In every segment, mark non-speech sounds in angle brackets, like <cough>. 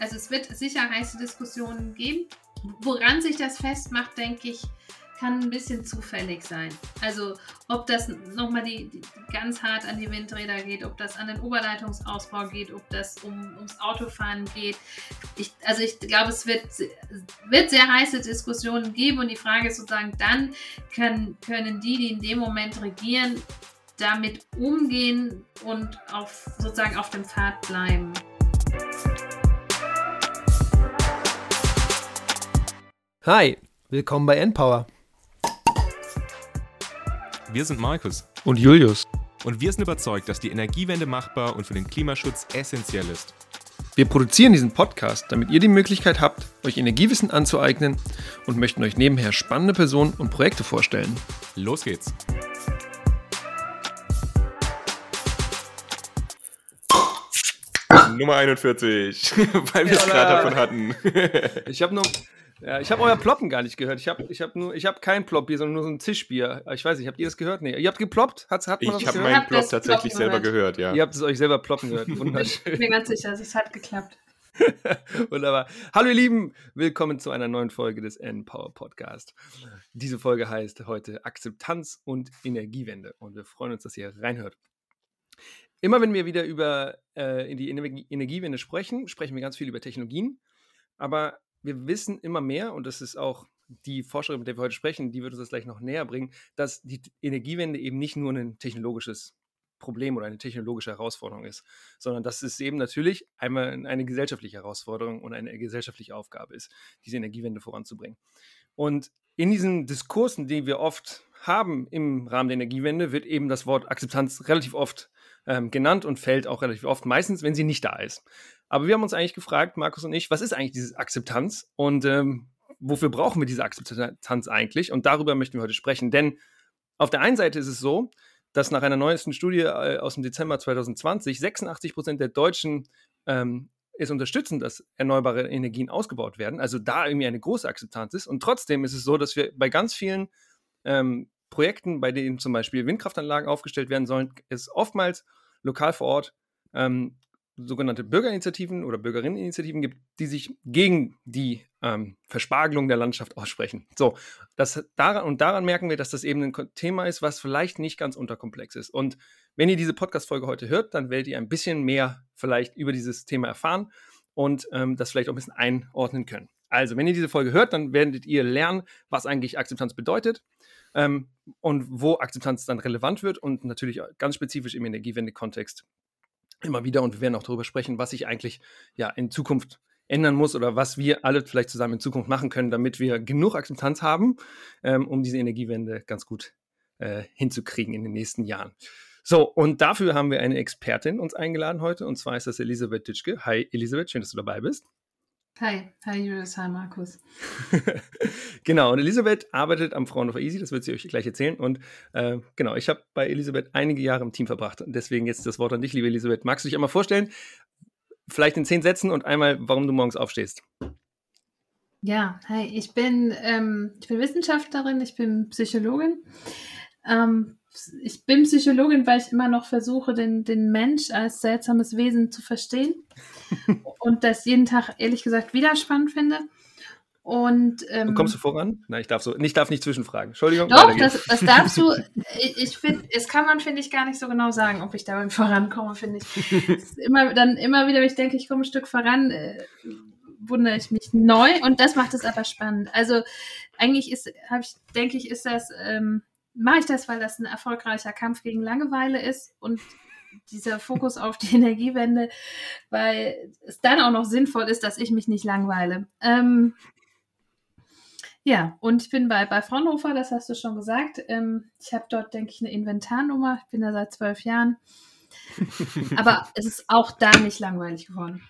also es wird sicher heiße Diskussionen geben. Woran sich das festmacht, denke ich, kann ein bisschen zufällig sein. Also ob das nochmal die, die, ganz hart an die Windräder geht, ob das an den Oberleitungsausbau geht, ob das um, ums Autofahren geht. Ich, also ich glaube, es wird, wird sehr heiße Diskussionen geben und die Frage ist sozusagen, dann können, können die, die in dem Moment regieren, damit umgehen und auf, sozusagen auf dem Pfad bleiben. Hi, willkommen bei Endpower. Wir sind Markus und Julius. Und wir sind überzeugt, dass die Energiewende machbar und für den Klimaschutz essentiell ist. Wir produzieren diesen Podcast, damit ihr die Möglichkeit habt, euch Energiewissen anzueignen und möchten euch nebenher spannende Personen und Projekte vorstellen. Los geht's! Nummer 41, <laughs> weil wir es gerade davon hatten. ich habe noch, ja, ich habe euer Ploppen gar nicht gehört. Ich habe ich hab nur, ich habe kein Plopbier, sondern nur so ein Zischbier. Ich weiß nicht, habt ihr das gehört? Nee. Ihr habt geploppt? Hat, hat man ich habe meinen Plop tatsächlich selber gehört, ja. Ihr habt es euch selber ploppen gehört. <laughs> Wunderschön. Ich bin ganz sicher, es hat geklappt. <laughs> Wunderbar. Hallo ihr Lieben, willkommen zu einer neuen Folge des N-Power Podcast. Diese Folge heißt heute Akzeptanz und Energiewende und wir freuen uns, dass ihr reinhört. Immer wenn wir wieder über äh, die Energiewende sprechen, sprechen wir ganz viel über Technologien, aber wir wissen immer mehr, und das ist auch die Forscherin, mit der wir heute sprechen, die wird uns das gleich noch näher bringen, dass die Energiewende eben nicht nur ein technologisches Problem oder eine technologische Herausforderung ist, sondern dass es eben natürlich einmal eine gesellschaftliche Herausforderung und eine gesellschaftliche Aufgabe ist, diese Energiewende voranzubringen. Und in diesen Diskursen, die wir oft haben im Rahmen der Energiewende, wird eben das Wort Akzeptanz relativ oft ähm, genannt und fällt auch relativ oft, meistens, wenn sie nicht da ist. Aber wir haben uns eigentlich gefragt, Markus und ich, was ist eigentlich diese Akzeptanz und ähm, wofür brauchen wir diese Akzeptanz eigentlich? Und darüber möchten wir heute sprechen. Denn auf der einen Seite ist es so, dass nach einer neuesten Studie äh, aus dem Dezember 2020 86 Prozent der Deutschen ähm, es unterstützen, dass erneuerbare Energien ausgebaut werden. Also da irgendwie eine große Akzeptanz ist. Und trotzdem ist es so, dass wir bei ganz vielen ähm, Projekten, bei denen zum Beispiel Windkraftanlagen aufgestellt werden sollen, es oftmals lokal vor Ort ähm, sogenannte Bürgerinitiativen oder Bürgerinneninitiativen gibt, die sich gegen die ähm, Verspargelung der Landschaft aussprechen. So, das daran und daran merken wir, dass das eben ein Thema ist, was vielleicht nicht ganz unterkomplex ist. Und wenn ihr diese Podcast-Folge heute hört, dann werdet ihr ein bisschen mehr vielleicht über dieses Thema erfahren und ähm, das vielleicht auch ein bisschen einordnen können. Also, wenn ihr diese Folge hört, dann werdet ihr lernen, was eigentlich Akzeptanz bedeutet ähm, und wo Akzeptanz dann relevant wird und natürlich ganz spezifisch im Energiewende-Kontext immer wieder. Und wir werden auch darüber sprechen, was sich eigentlich ja in Zukunft ändern muss oder was wir alle vielleicht zusammen in Zukunft machen können, damit wir genug Akzeptanz haben, ähm, um diese Energiewende ganz gut äh, hinzukriegen in den nächsten Jahren. So, und dafür haben wir eine Expertin uns eingeladen heute, und zwar ist das Elisabeth Ditschke. Hi Elisabeth, schön, dass du dabei bist. Hi, hi Julius, hi Markus. <laughs> genau, und Elisabeth arbeitet am Fraunhofer Easy, das wird sie euch gleich erzählen. Und äh, genau, ich habe bei Elisabeth einige Jahre im Team verbracht. Und deswegen jetzt das Wort an dich, liebe Elisabeth. Magst du dich einmal vorstellen? Vielleicht in zehn Sätzen und einmal, warum du morgens aufstehst. Ja, hi, ich bin, ähm, ich bin Wissenschaftlerin, ich bin Psychologin. Ähm, ich bin Psychologin, weil ich immer noch versuche, den, den Mensch als seltsames Wesen zu verstehen <laughs> und das jeden Tag ehrlich gesagt wieder spannend finde. Und, ähm, kommst du voran? Nein, ich darf so, ich darf nicht zwischenfragen. Entschuldigung. Doch, das, das, darfst du. <laughs> Ich, ich finde, es kann man, finde ich, gar nicht so genau sagen, ob ich da vorankomme, finde ich. <laughs> immer, dann immer wieder, wenn ich denke, ich komme ein Stück voran, äh, wundere ich mich neu und das macht es aber spannend. Also eigentlich ist, habe ich, denke ich, ist das ähm, mache ich das, weil das ein erfolgreicher Kampf gegen Langeweile ist und dieser Fokus auf die <laughs> Energiewende, weil es dann auch noch sinnvoll ist, dass ich mich nicht langweile. Ähm, ja, und ich bin bei, bei Fraunhofer, das hast du schon gesagt. Ähm, ich habe dort, denke ich, eine Inventarnummer. Ich bin da seit zwölf Jahren. <laughs> Aber es ist auch da nicht langweilig geworden.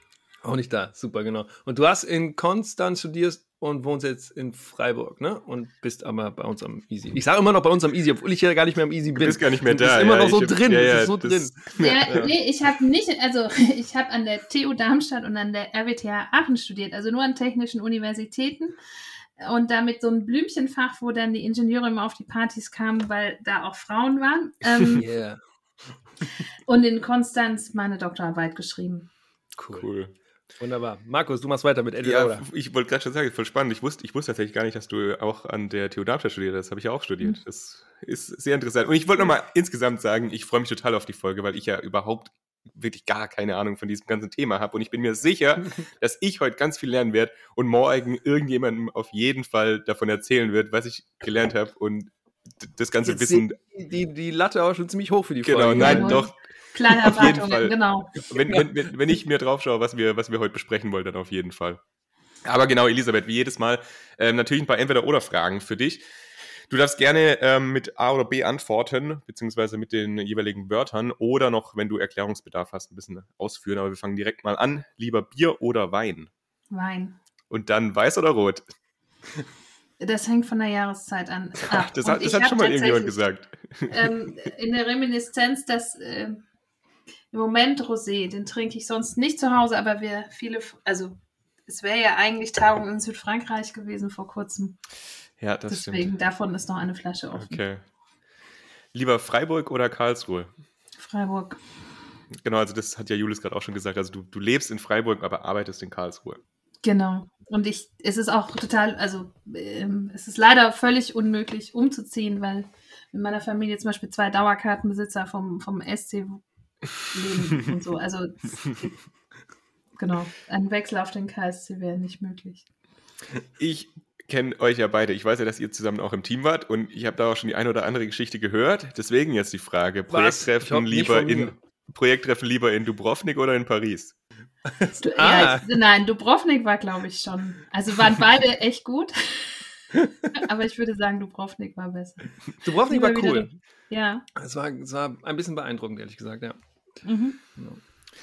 Auch nicht da, super, genau. Und du hast in Konstanz studierst und wohnst jetzt in Freiburg, ne? Und bist aber bei uns am Easy. Ich sage immer noch bei uns am Easy, obwohl ich ja gar nicht mehr am Easy bin. Du bist gar nicht mehr da. Du bist immer ja, noch so drin. Ja, ja, so drin. <laughs> Ja, ja. Nee, ich habe nicht, also <laughs> ich habe an der TU Darmstadt und an der RWTH Aachen studiert, also nur an technischen Universitäten. Und damit so ein Blümchenfach, wo dann die Ingenieure immer auf die Partys kamen, weil da auch Frauen waren. <laughs> Ähm, yeah. und in Konstanz meine Doktorarbeit geschrieben. Cool. cool. Wunderbar. Markus, du machst weiter mit Entweder Ja, oder. ich wollte gerade schon sagen, voll spannend. Ich wusste, ich wusste tatsächlich gar nicht, dass du auch an der TU Darmstadt studiert hast. Das habe ich ja auch studiert. Mhm. Das ist sehr interessant. Und ich wollte nochmal insgesamt sagen, ich freue mich total auf die Folge, weil ich ja überhaupt wirklich gar keine Ahnung von diesem ganzen Thema habe. Und ich bin mir sicher, <laughs> dass ich heute ganz viel lernen werde und morgen irgendjemandem auf jeden Fall davon erzählen wird, was ich gelernt habe und das ganze Jetzt Wissen. Die, die, die Latte auch schon ziemlich hoch für die Genau, Folge. nein, Ja. doch. Kleine <laughs> Erwartungen, genau. Wenn, wenn, wenn, wenn ich mir drauf schaue, was wir, was wir heute besprechen wollen, dann auf jeden Fall. Aber genau, Elisabeth, wie jedes Mal, ähm, natürlich ein paar Entweder-Oder-Fragen für dich. Du darfst gerne ähm, mit A oder B antworten, beziehungsweise mit den jeweiligen Wörtern oder noch, wenn du Erklärungsbedarf hast, ein bisschen ausführen. Aber wir fangen direkt mal an. Lieber Bier oder Wein? Wein. Und dann weiß oder rot? Das hängt von der Jahreszeit an. ab. <laughs> das Und hat, das hat schon mal irgendjemand gesagt. Ähm, in der Reminiszenz, dass äh, im Moment Rosé, den trinke ich sonst nicht zu Hause, aber wir viele, also es wäre ja eigentlich Tagung in Südfrankreich gewesen vor kurzem. Ja, das Deswegen davon ist noch eine Flasche offen. stimmt. Okay. Lieber Freiburg oder Karlsruhe? Freiburg. Genau, also das hat ja Julis gerade auch schon gesagt. Also du, du lebst in Freiburg, aber arbeitest in Karlsruhe. Genau. Und ich, es ist auch total, also ähm, es ist leider völlig unmöglich umzuziehen, weil in meiner Familie zum Beispiel zwei Dauerkartenbesitzer vom, vom SC leben und so. Also genau, ein Wechsel auf den KSC wäre nicht möglich. Ich kenne euch ja beide. Ich weiß ja, dass ihr zusammen auch im Team wart und ich habe da auch schon die eine oder andere Geschichte gehört. Deswegen jetzt die Frage: Projekttreffen lieber in. Projekttreffen lieber in Dubrovnik oder in Paris? Du, Ah. ja, nein, Dubrovnik war, glaube ich, schon. Also waren <laughs> beide echt gut. <laughs> Aber ich würde sagen, Dubrovnik war besser. Dubrovnik war cool. Ja. Es war, es war ein bisschen beeindruckend, ehrlich gesagt, ja. Mhm.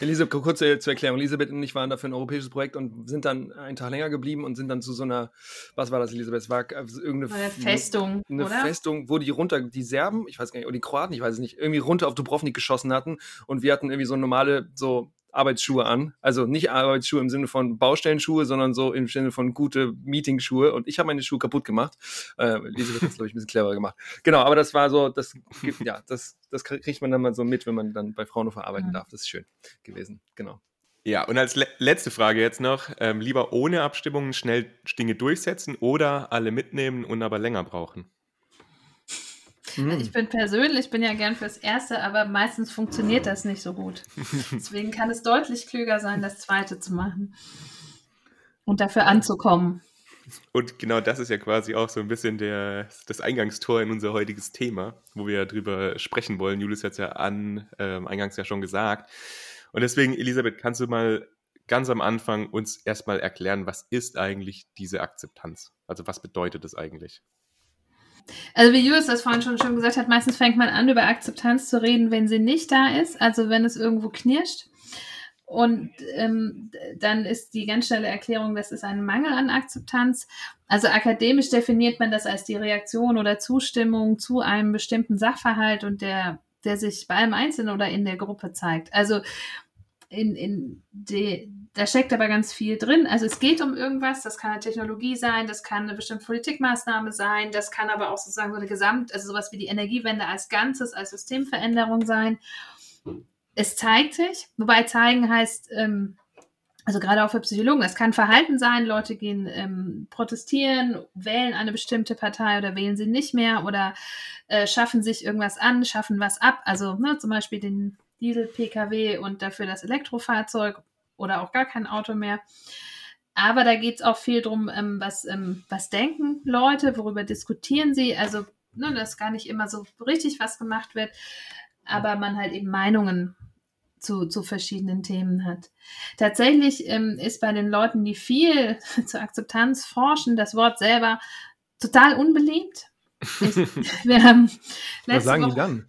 Elisabeth, kurz äh, zur Erklärung. Elisabeth und ich waren da für ein europäisches Projekt und sind dann einen Tag länger geblieben und sind dann zu so einer, was war das, Elisabeth? Es war äh, irgendeine War eine Festung, eine oder? Festung, wo die runter, die Serben, ich weiß gar nicht, oder die Kroaten, ich weiß es nicht, irgendwie runter auf Dubrovnik geschossen hatten und wir hatten irgendwie so normale, so Arbeitsschuhe an. Also nicht Arbeitsschuhe im Sinne von Baustellenschuhe, sondern so im Sinne von gute Meetingschuhe. Und ich habe meine Schuhe kaputt gemacht. Äh, Elisabeth hat es, glaube ich, ein bisschen cleverer gemacht. Genau, aber das war so, das gibt- ja, das, das kriegt man dann mal so mit, wenn man dann bei Fraunhofer arbeiten darf. Das ist schön gewesen. Genau. Ja, und als le letzte Frage jetzt noch: ähm, Lieber ohne Abstimmungen schnell Dinge durchsetzen oder alle mitnehmen und aber länger brauchen? Mhm. Ich bin persönlich, bin ja gern fürs Erste, aber meistens funktioniert das nicht so gut. <laughs> Deswegen kann es deutlich klüger sein, das Zweite zu machen und dafür anzukommen. Und genau das ist ja quasi auch so ein bisschen der, das Eingangstor in unser heutiges Thema, wo wir ja drüber sprechen wollen. Julius hat es ja an, ähm, eingangs ja schon gesagt. Und deswegen, Elisabeth, kannst du mal ganz am Anfang uns erstmal erklären, was ist eigentlich diese Akzeptanz? Also was bedeutet das eigentlich? Also wie Julius das vorhin schon schön gesagt hat, meistens fängt man an, über Akzeptanz zu reden, wenn sie nicht da ist, also wenn es irgendwo knirscht. Und ähm, dann ist die ganz schnelle Erklärung, das ist ein Mangel an Akzeptanz. Also akademisch definiert man das als die Reaktion oder Zustimmung zu einem bestimmten Sachverhalt und der, der sich bei einem Einzelnen oder in der Gruppe zeigt. Also in, in de, da steckt aber ganz viel drin. Also es geht um irgendwas, das kann eine Technologie sein, das kann eine bestimmte Politikmaßnahme sein, das kann aber auch sozusagen so eine Gesamt, also sowas wie die Energiewende als Ganzes, als Systemveränderung sein. Es zeigt sich, wobei zeigen heißt, ähm, also gerade auch für Psychologen, es kann Verhalten sein, Leute gehen ähm, protestieren, wählen eine bestimmte Partei oder wählen sie nicht mehr oder äh, schaffen sich irgendwas an, schaffen was ab, also ne, zum Beispiel den Diesel-Pkw und dafür das Elektrofahrzeug oder auch gar kein Auto mehr. Aber da geht es auch viel drum, ähm, was, ähm, was denken Leute, worüber diskutieren sie. Also, ne, dass gar nicht immer so richtig was gemacht wird, aber man halt eben Meinungen zu, zu verschiedenen Themen hat. Tatsächlich ähm, ist bei den Leuten, die viel <laughs> zur Akzeptanz forschen, das Wort selber total unbeliebt. Ich, <laughs> wir haben Was letzte sagen die Woche, dann?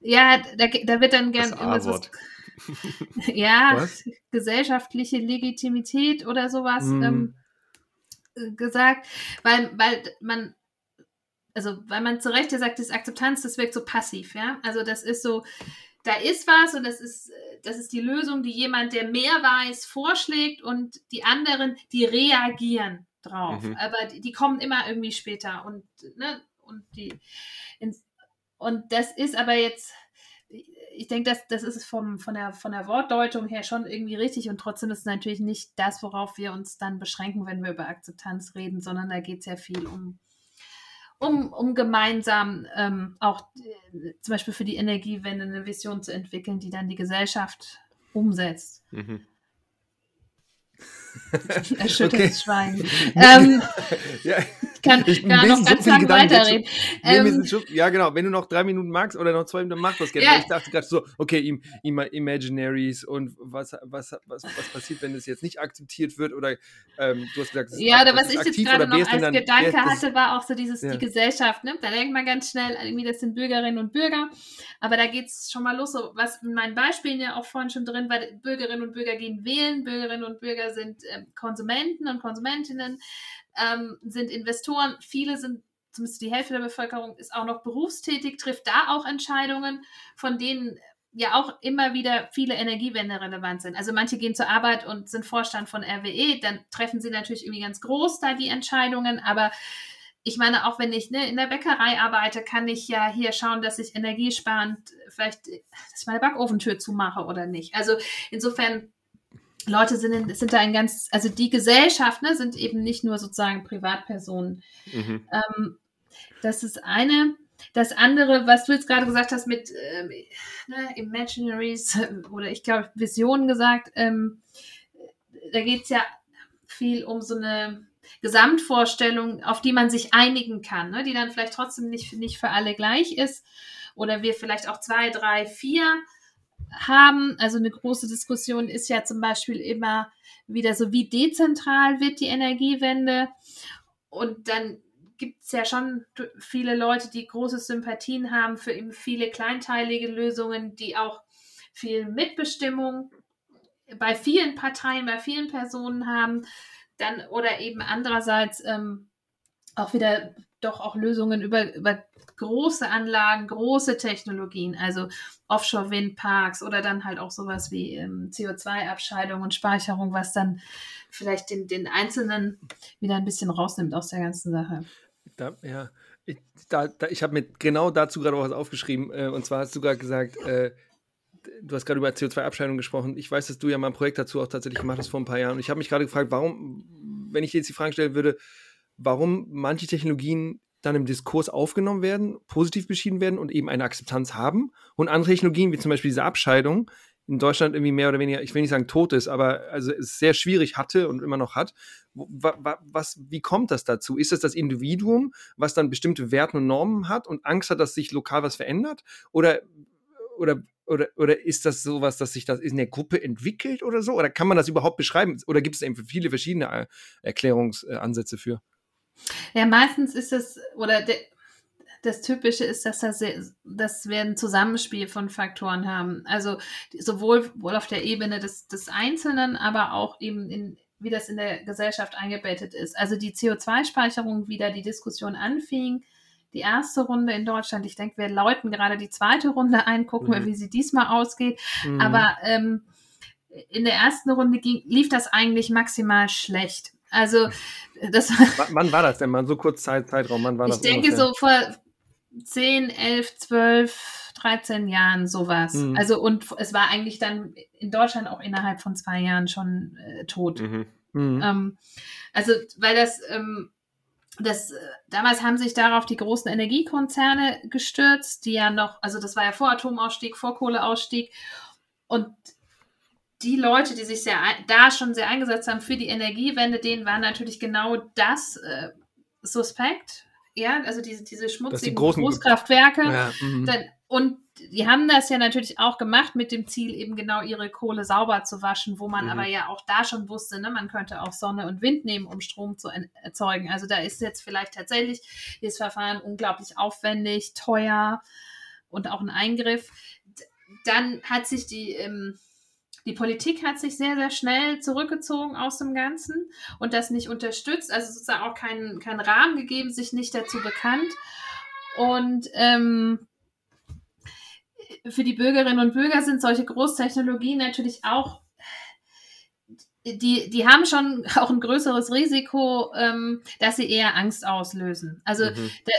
ja, da, da wird dann gern Das immer so- A-Wort. <laughs> ja, Was? gesellschaftliche Legitimität oder sowas Mm. ähm, äh, gesagt, weil, weil man, also weil man zu Recht ja sagt, das Akzeptanz, das wirkt so passiv, ja. Also das ist so, da ist was und das ist, das ist die Lösung, die jemand, der mehr weiß, vorschlägt und die anderen, die reagieren drauf. Mhm. Aber die, die kommen immer irgendwie später und, ne, und die ins, und das ist aber jetzt, ich denke, das, das ist vom, von, der, von der Wortdeutung her schon irgendwie richtig und trotzdem ist es natürlich nicht das, worauf wir uns dann beschränken, wenn wir über Akzeptanz reden, sondern da geht es ja viel um, um, um gemeinsam ähm, auch äh, zum Beispiel für die Energiewende eine Vision zu entwickeln, die dann die Gesellschaft umsetzt. Mhm. <laughs> Erschüttertes okay. Schweigen. <laughs> Ähm, ja, kann ich kann noch ganz so lang weiterreden. Ähm, schon, ja, genau. Wenn du noch drei Minuten magst oder noch zwei Minuten, mach das gerne. Ja. Ich dachte gerade so, okay, im, im, Imaginaries und was, was, was, was passiert, wenn es jetzt nicht akzeptiert wird oder ähm, du hast gesagt, Ja, oder was ich jetzt gerade noch als dann, Gedanke das, hatte, war auch so dieses, ja. die Gesellschaft, ne? Da denkt man ganz schnell, irgendwie, das sind Bürgerinnen und Bürger. Aber da geht es schon mal los, so was in meinen Beispielen ja auch vorhin schon drin war, Bürgerinnen und Bürger gehen wählen, Bürgerinnen und Bürger sind ähm, Konsumenten und Konsumentinnen ähm, sind Investoren, viele sind, zumindest die Hälfte der Bevölkerung ist auch noch berufstätig, trifft da auch Entscheidungen, von denen ja auch immer wieder viele Energiewende relevant sind. Also manche gehen zur Arbeit und sind Vorstand von RWE, dann treffen sie natürlich irgendwie ganz groß da die Entscheidungen, aber ich meine, auch wenn ich ne, in der Bäckerei arbeite, kann ich ja hier schauen, dass ich energiesparend vielleicht, dass ich meine Backofentür zumache oder nicht. Also insofern Leute sind, in, sind da ein ganz, also die Gesellschaft ne, sind eben nicht nur sozusagen Privatpersonen. Mhm. Ähm, das ist eine. Das andere, was du jetzt gerade gesagt hast mit ähm, ne, Imaginaries oder ich glaube Visionen gesagt, ähm, da geht es ja viel um so eine Gesamtvorstellung, auf die man sich einigen kann, ne, die dann vielleicht trotzdem nicht, nicht für alle gleich ist. Oder wir vielleicht auch zwei, drei, vier haben. Also eine große Diskussion ist ja zum Beispiel immer wieder so, wie dezentral wird die Energiewende? Und dann gibt es ja schon viele Leute, die große Sympathien haben für eben viele kleinteilige Lösungen, die auch viel Mitbestimmung bei vielen Parteien, bei vielen Personen haben. Dann oder eben andererseits ähm, auch wieder doch auch Lösungen über, über große Anlagen, große Technologien, also Offshore-Windparks oder dann halt auch sowas wie ähm, CO2-Abscheidung und Speicherung, was dann vielleicht den, den Einzelnen wieder ein bisschen rausnimmt aus der ganzen Sache. Da, ja, ich, da, da, ich habe mir genau dazu gerade auch was aufgeschrieben. Äh, und zwar hast du gerade gesagt, äh, du hast gerade über CO2-Abscheidung gesprochen. Ich weiß, dass du ja mal ein Projekt dazu auch tatsächlich gemacht hast vor ein paar Jahren. Und ich habe mich gerade gefragt, warum, wenn ich dir jetzt die Frage stellen würde, warum manche Technologien dann im Diskurs aufgenommen werden, positiv beschieden werden und eben eine Akzeptanz haben und andere Technologien, wie zum Beispiel diese Abscheidung, in Deutschland irgendwie mehr oder weniger, ich will nicht sagen tot ist, aber also es sehr schwierig hatte und immer noch hat. Was, wie kommt das dazu? Ist es das Individuum, was dann bestimmte Werte und Normen hat und Angst hat, dass sich lokal was verändert? Oder, oder, oder, oder ist das sowas, dass sich das in der Gruppe entwickelt oder so? Oder kann man das überhaupt beschreiben? Oder gibt es eben viele verschiedene äh, Erklärungsansätze für? Ja, meistens ist es, oder de, das Typische ist, dass, das, dass wir ein Zusammenspiel von Faktoren haben. Also sowohl wohl auf der Ebene des, des Einzelnen, aber auch eben in, wie das in der Gesellschaft eingebettet ist. Also die CO2-Speicherung, wie da die Diskussion anfing, die erste Runde in Deutschland. Ich denke, wir läuten gerade die zweite Runde ein, gucken wir, mhm. wie sie diesmal ausgeht. Mhm. Aber ähm, in der ersten Runde ging, lief das eigentlich maximal schlecht. Also das Wann war das denn mal? So kurz Zeit, Zeitraum, wann war ich das? Ich denke ungefähr? so vor 10, 11, 12, 13 Jahren sowas. Mhm. Also und es war eigentlich dann in Deutschland auch innerhalb von zwei Jahren schon äh, tot. Mhm. Mhm. Ähm, also weil das, ähm, das, äh, damals haben sich darauf die großen Energiekonzerne gestürzt, die ja noch, also das war ja vor Atomausstieg, vor Kohleausstieg und die Leute, die sich sehr da schon sehr eingesetzt haben für die Energiewende, denen war natürlich genau das äh, suspekt. Ja, also diese, diese schmutzigen Großkraftwerke. Ja, dann, und die haben das ja natürlich auch gemacht mit dem Ziel, eben genau ihre Kohle sauber zu waschen, wo man mhm. aber ja auch da schon wusste, ne, man könnte auch Sonne und Wind nehmen, um Strom zu erzeugen. Also da ist jetzt vielleicht tatsächlich dieses Verfahren unglaublich aufwendig, teuer und auch ein Eingriff. Dann hat sich die ähm, die Politik hat sich sehr, sehr schnell zurückgezogen aus dem Ganzen und das nicht unterstützt, also sozusagen auch keinen kein Rahmen gegeben, sich nicht dazu bekannt. Und ähm, für die Bürgerinnen und Bürger sind solche Großtechnologien natürlich auch die, die haben schon <laughs> auch ein größeres Risiko, ähm, dass sie eher Angst auslösen. Also mhm. da,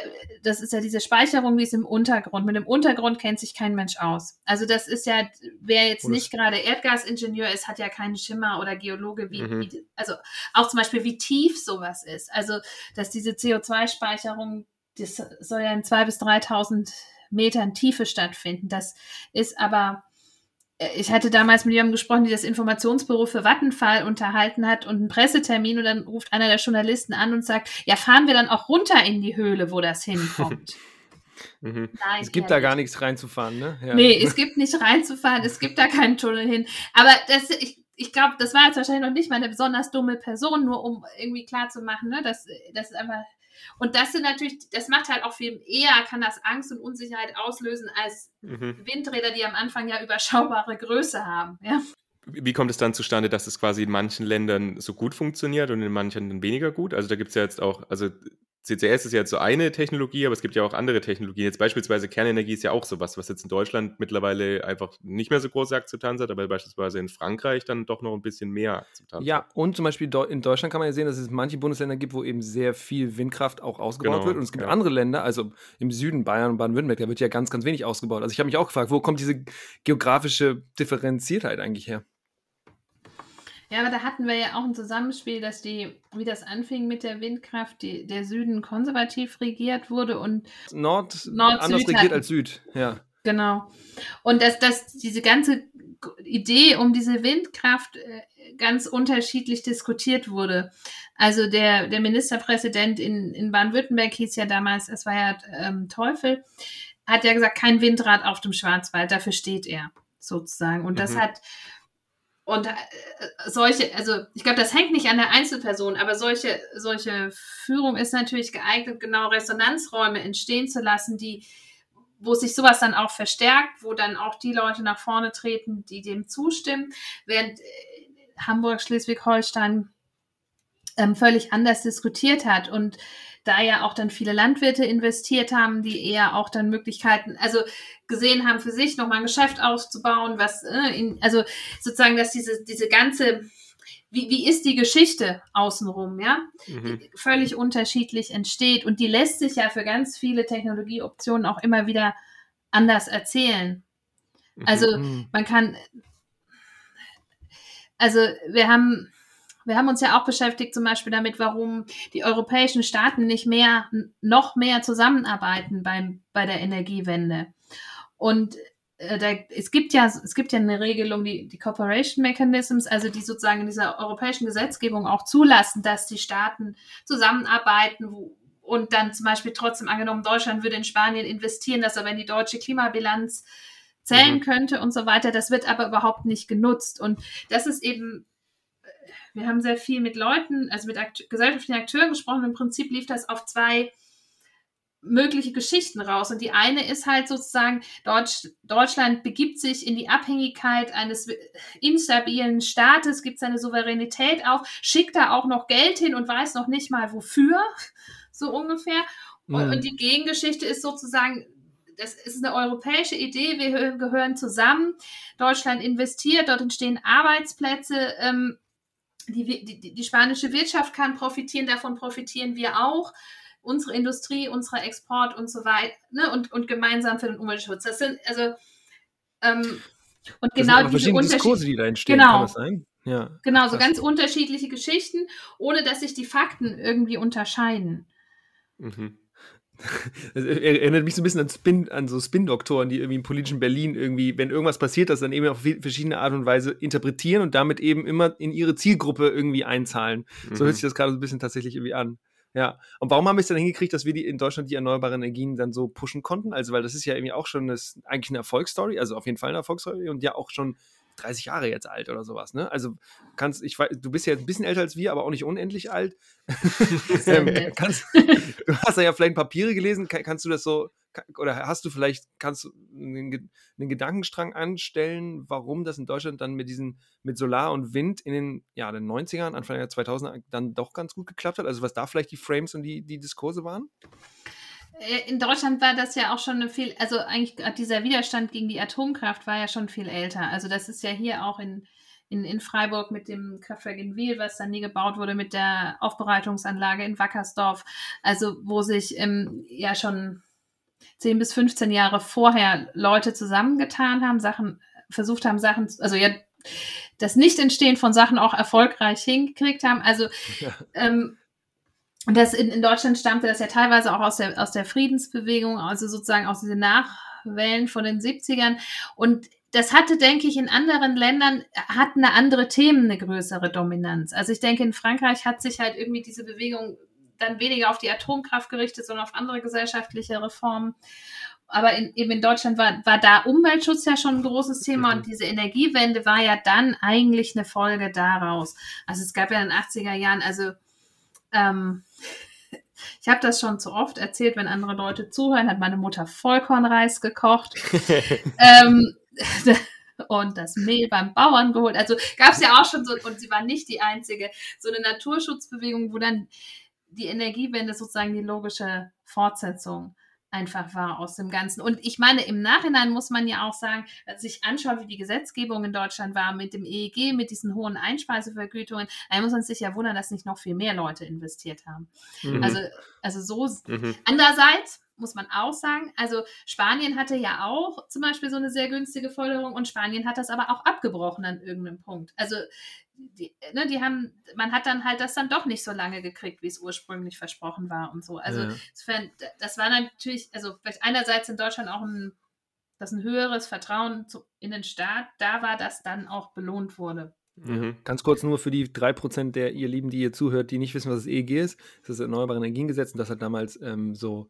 das ist ja diese Speicherung, die ist im Untergrund. Mit dem Untergrund kennt sich kein Mensch aus. Also das ist ja, wer jetzt nicht gerade Erdgasingenieur ist, hat ja keinen Schimmer oder Geologe, wie, mhm. wie, also auch zum Beispiel, wie tief sowas ist. Also dass diese CO2-Speicherung, das soll ja in zwei bis 3.000 Metern Tiefe stattfinden. Das ist aber ich hatte damals mit jemandem gesprochen, die das Informationsbüro für Vattenfall unterhalten hat und einen Pressetermin und dann ruft einer der Journalisten an und sagt, ja, fahren wir dann auch runter in die Höhle, wo das hinkommt. <laughs> mhm. Nein, es gibt da gar nichts reinzufahren, ne? Ja. Nee, es gibt nicht reinzufahren, es gibt da keinen Tunnel hin. Aber das, ich, ich glaube, das war jetzt wahrscheinlich noch nicht mal eine besonders dumme Person, nur um irgendwie klarzumachen, ne? Das, das ist einfach und das sind natürlich, das macht halt auch viel eher, kann das Angst und Unsicherheit auslösen als mhm. Windräder, die am Anfang ja überschaubare Größe haben. Ja? Wie kommt es dann zustande, dass es quasi in manchen Ländern so gut funktioniert und in manchen weniger gut? Also da gibt es ja jetzt auch, also CCS ist ja jetzt so eine Technologie, aber es gibt ja auch andere Technologien. Jetzt beispielsweise Kernenergie ist ja auch sowas, was jetzt in Deutschland mittlerweile einfach nicht mehr so große Akzeptanz hat, aber beispielsweise in Frankreich dann doch noch ein bisschen mehr Akzeptanz ja, hat. Ja, und zum Beispiel in Deutschland kann man ja sehen, dass es manche Bundesländer gibt, wo eben sehr viel Windkraft auch ausgebaut genau, wird. Und es gibt ja. andere Länder, also im Süden, Bayern und Baden-Württemberg, da wird ja ganz, ganz wenig ausgebaut. Also ich habe mich auch gefragt, wo kommt diese geografische Differenziertheit eigentlich her? Ja, aber da hatten wir ja auch ein Zusammenspiel, dass die, wie das anfing mit der Windkraft, die, der Süden konservativ regiert wurde und Nord, Nord anders Süd regiert hatten. als Süd, ja. Genau. Und dass, dass diese ganze Idee um diese Windkraft äh, ganz unterschiedlich diskutiert wurde. Also der, der Ministerpräsident in, in Baden-Württemberg hieß ja damals, es war ja ähm, Teufel, hat ja gesagt, kein Windrad auf dem Schwarzwald, dafür steht er sozusagen. Und das mhm. hat und äh, solche, also ich glaube, das hängt nicht an der Einzelperson, aber solche, solche Führung ist natürlich geeignet, genau Resonanzräume entstehen zu lassen, die, wo sich sowas dann auch verstärkt, wo dann auch die Leute nach vorne treten, die dem zustimmen, während äh, Hamburg, Schleswig-Holstein ähm, völlig anders diskutiert hat. Und da ja auch dann viele Landwirte investiert haben, die eher auch dann Möglichkeiten, also gesehen haben, für sich nochmal ein Geschäft aufzubauen, was, äh, in, also sozusagen, dass diese, diese ganze, wie, wie ist die Geschichte außenrum, ja, mhm. völlig unterschiedlich entsteht und die lässt sich ja für ganz viele Technologieoptionen auch immer wieder anders erzählen. Also mhm. man kann, also wir haben, wir haben uns ja auch beschäftigt zum Beispiel damit, warum die europäischen Staaten nicht mehr, noch mehr zusammenarbeiten beim, bei der Energiewende. Und äh, da, es gibt ja, es gibt ja eine Regelung, die, die Cooperation Mechanisms, also die sozusagen in dieser europäischen Gesetzgebung auch zulassen, dass die Staaten zusammenarbeiten, wo, und dann zum Beispiel trotzdem angenommen, Deutschland würde in Spanien investieren, das aber in die deutsche Klimabilanz zählen mhm. könnte und so weiter. Das wird aber überhaupt nicht genutzt. Und das ist eben wir haben sehr viel mit Leuten, also mit Akt gesellschaftlichen Akteuren gesprochen. Im Prinzip lief das auf zwei mögliche Geschichten raus. Und die eine ist halt sozusagen, Deutsch, Deutschland begibt sich in die Abhängigkeit eines instabilen Staates, gibt seine Souveränität auf, schickt da auch noch Geld hin und weiß noch nicht mal wofür, so ungefähr. Und, und die Gegengeschichte ist sozusagen, das ist eine europäische Idee, wir gehören zusammen, Deutschland investiert, dort entstehen Arbeitsplätze, ähm, die, die, die spanische Wirtschaft kann profitieren, davon profitieren wir auch unsere Industrie, unser Export und so weiter, ne? und, und gemeinsam für den Umweltschutz. Das sind also ähm, und das genau diese Diskurse, die da entstehen, genau, kann das sein? Ja, genau, so ganz unterschiedliche Geschichten, ohne dass sich die Fakten irgendwie unterscheiden. Mhm. <laughs> Das erinnert mich so ein bisschen an, Spin, an so Spin-Doktoren, die irgendwie im politischen Berlin irgendwie, wenn irgendwas passiert, das dann eben auf verschiedene Art und Weise interpretieren und damit eben immer in ihre Zielgruppe irgendwie einzahlen. Mhm. So hört mhm. sich das gerade so ein bisschen tatsächlich irgendwie an. Ja. Und warum haben wir es dann hingekriegt, dass wir die in Deutschland die erneuerbaren Energien dann so pushen konnten? Also, weil das ist ja irgendwie auch schon das, eigentlich eine Erfolgsstory, also auf jeden Fall eine Erfolgsstory und ja auch schon 30 Jahre jetzt alt oder sowas, ne? Also kannst, ich weiß, du bist ja ein bisschen älter als wir, aber auch nicht unendlich alt. <laughs> ähm, kannst, du hast ja vielleicht Papiere gelesen, kann, kannst du das so, oder hast du vielleicht, kannst du einen, einen, Gedankenstrang anstellen, warum das in Deutschland dann mit diesen, mit Solar und Wind in den, ja, den 90ern, Anfang der 2000er dann doch ganz gut geklappt hat? Also was da vielleicht die Frames und die, die Diskurse waren? Äh, in Deutschland war das ja auch schon eine viel, also eigentlich dieser Widerstand gegen die Atomkraft war ja schon viel älter. Also das ist ja hier auch in, in, in Freiburg mit dem Kraftwerk in Wiel, was dann nie gebaut wurde, mit der Aufbereitungsanlage in Wackersdorf, also wo sich ähm, ja schon 10 bis 15 Jahre vorher Leute zusammengetan haben, Sachen, versucht haben, Sachen, also ja, das Nicht-Entstehen von Sachen auch erfolgreich hingekriegt haben. Also <laughs> ja. ähm, das in, in Deutschland stammte das ja teilweise auch aus der, aus der Friedensbewegung, also sozusagen aus diesen Nachwellen von den 70ern. Und das hatte, denke ich, in anderen Ländern hatten eine andere Themen eine größere Dominanz. Also ich denke, in Frankreich hat sich halt irgendwie diese Bewegung dann weniger auf die Atomkraft gerichtet, sondern auf andere gesellschaftliche Reformen. Aber in, eben in Deutschland war, war da Umweltschutz ja schon ein großes Thema und diese Energiewende war ja dann eigentlich eine Folge daraus. Also es gab ja in den 80er Jahren, also ähm, <laughs> ich habe das schon zu oft erzählt, wenn andere Leute zuhören, hat meine Mutter Vollkornreis gekocht. <laughs> ähm, <laughs> und das Mehl beim Bauern geholt. Also gab es ja auch schon so, und sie war nicht die einzige, so eine Naturschutzbewegung, wo dann die Energiewende sozusagen die logische Fortsetzung einfach war aus dem Ganzen. Und ich meine, im Nachhinein muss man ja auch sagen, sich anschaut, wie die Gesetzgebung in Deutschland war mit dem EEG, mit diesen hohen Einspeisevergütungen, da muss man sich ja wundern, dass nicht noch viel mehr Leute investiert haben. Mhm. Also, also so. Mhm. Andererseits muss man auch sagen, also Spanien hatte ja auch zum Beispiel so eine sehr günstige Förderung und Spanien hat das aber auch abgebrochen an irgendeinem Punkt. Also die, ne, die haben, man hat dann halt das dann doch nicht so lange gekriegt, wie es ursprünglich versprochen war und so. Also ja. insofern, das war natürlich, also vielleicht einerseits in Deutschland auch ein, dass ein höheres Vertrauen zu, in den Staat da war, das dann auch belohnt wurde. Mhm. Ganz kurz nur für die 3% der ihr Lieben, die ihr zuhört, die nicht wissen, was das EEG ist. Das ist das Erneuerbare Energiengesetz und das hat damals ähm, so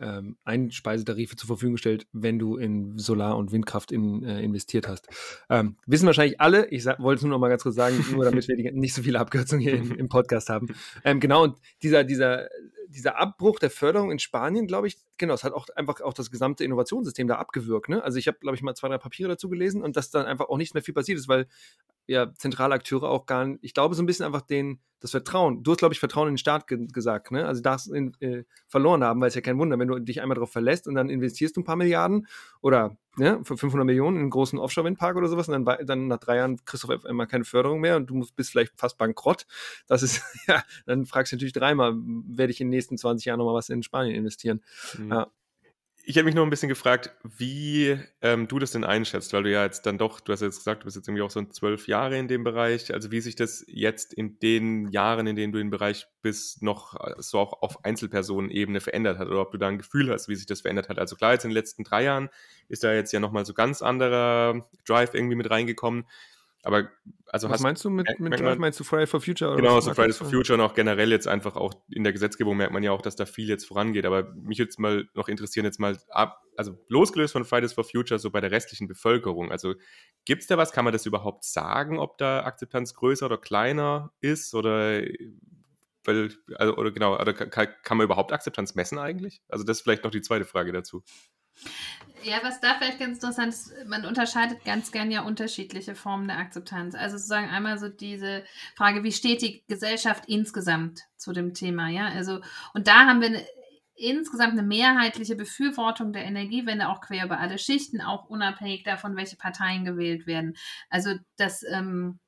ähm, Einspeisetarife zur Verfügung gestellt, wenn du in Solar- und Windkraft in, äh, investiert hast. Ähm, wissen wahrscheinlich alle, ich wollte es nur noch mal ganz kurz sagen, nur damit wir die, <laughs> nicht so viele Abkürzungen hier im, im Podcast haben. Ähm, genau, und dieser, dieser, dieser Abbruch der Förderung in Spanien, glaube ich, genau, es hat auch einfach auch das gesamte Innovationssystem da abgewürgt. Ne? Also ich habe, glaube ich, mal zwei, drei Papiere dazu gelesen und dass dann einfach auch nicht mehr viel passiert ist, weil ja zentrale Akteure auch gar nicht, ich glaube, so ein bisschen einfach den, das Vertrauen, du hast, glaube ich, Vertrauen in den Staat ge gesagt, ne? Also das in, äh, verloren haben, weil es ja kein Wunder, wenn du dich einmal darauf verlässt und dann investierst du ein paar Milliarden oder ne, für 500 Millionen in einen großen Offshore-Windpark oder sowas und dann, dann nach drei Jahren kriegst du auf einmal keine Förderung mehr und du musst, bist vielleicht fast bankrott. Das ist, <laughs> ja, dann fragst du natürlich dreimal, werde ich in den nächsten 20 Jahren nochmal was in Spanien investieren? Mhm. Ja. Ich hätte mich noch ein bisschen gefragt, wie ähm, du das denn einschätzt, weil du ja jetzt dann doch, du hast jetzt gesagt, du bist jetzt irgendwie auch so zwölf Jahre in dem Bereich, also wie sich das jetzt in den Jahren, in denen du im Bereich bist, noch äh, so auch auf Einzelpersonenebene verändert hat oder ob du da ein Gefühl hast, wie sich das verändert hat. Also klar, jetzt in den letzten drei Jahren ist da jetzt ja nochmal so ganz anderer Drive irgendwie mit reingekommen. Aber also Was meinst du mit, mit? Man, meinst du Friday for Future? genau, so Fridays for Future und auch generell jetzt einfach auch in der Gesetzgebung merkt man ja auch, dass da viel jetzt vorangeht. Aber mich jetzt mal noch interessieren, jetzt mal ab, also losgelöst von Fridays for Future, so bei der restlichen Bevölkerung. Also gibt es da was? Kann man das überhaupt sagen, ob da Akzeptanz größer oder kleiner ist? Oder weil, also, oder genau, oder kann, kann man überhaupt Akzeptanz messen eigentlich? Also das ist vielleicht noch die zweite Frage dazu. Ja, was da vielleicht ganz interessant ist, man unterscheidet ganz gern ja unterschiedliche Formen der Akzeptanz. Also sozusagen einmal so diese Frage, wie steht die Gesellschaft insgesamt zu dem Thema, ja? Also, und da haben wir eine, insgesamt eine mehrheitliche Befürwortung der Energiewende, auch quer über alle Schichten, auch unabhängig davon, welche Parteien gewählt werden. Also das ähm,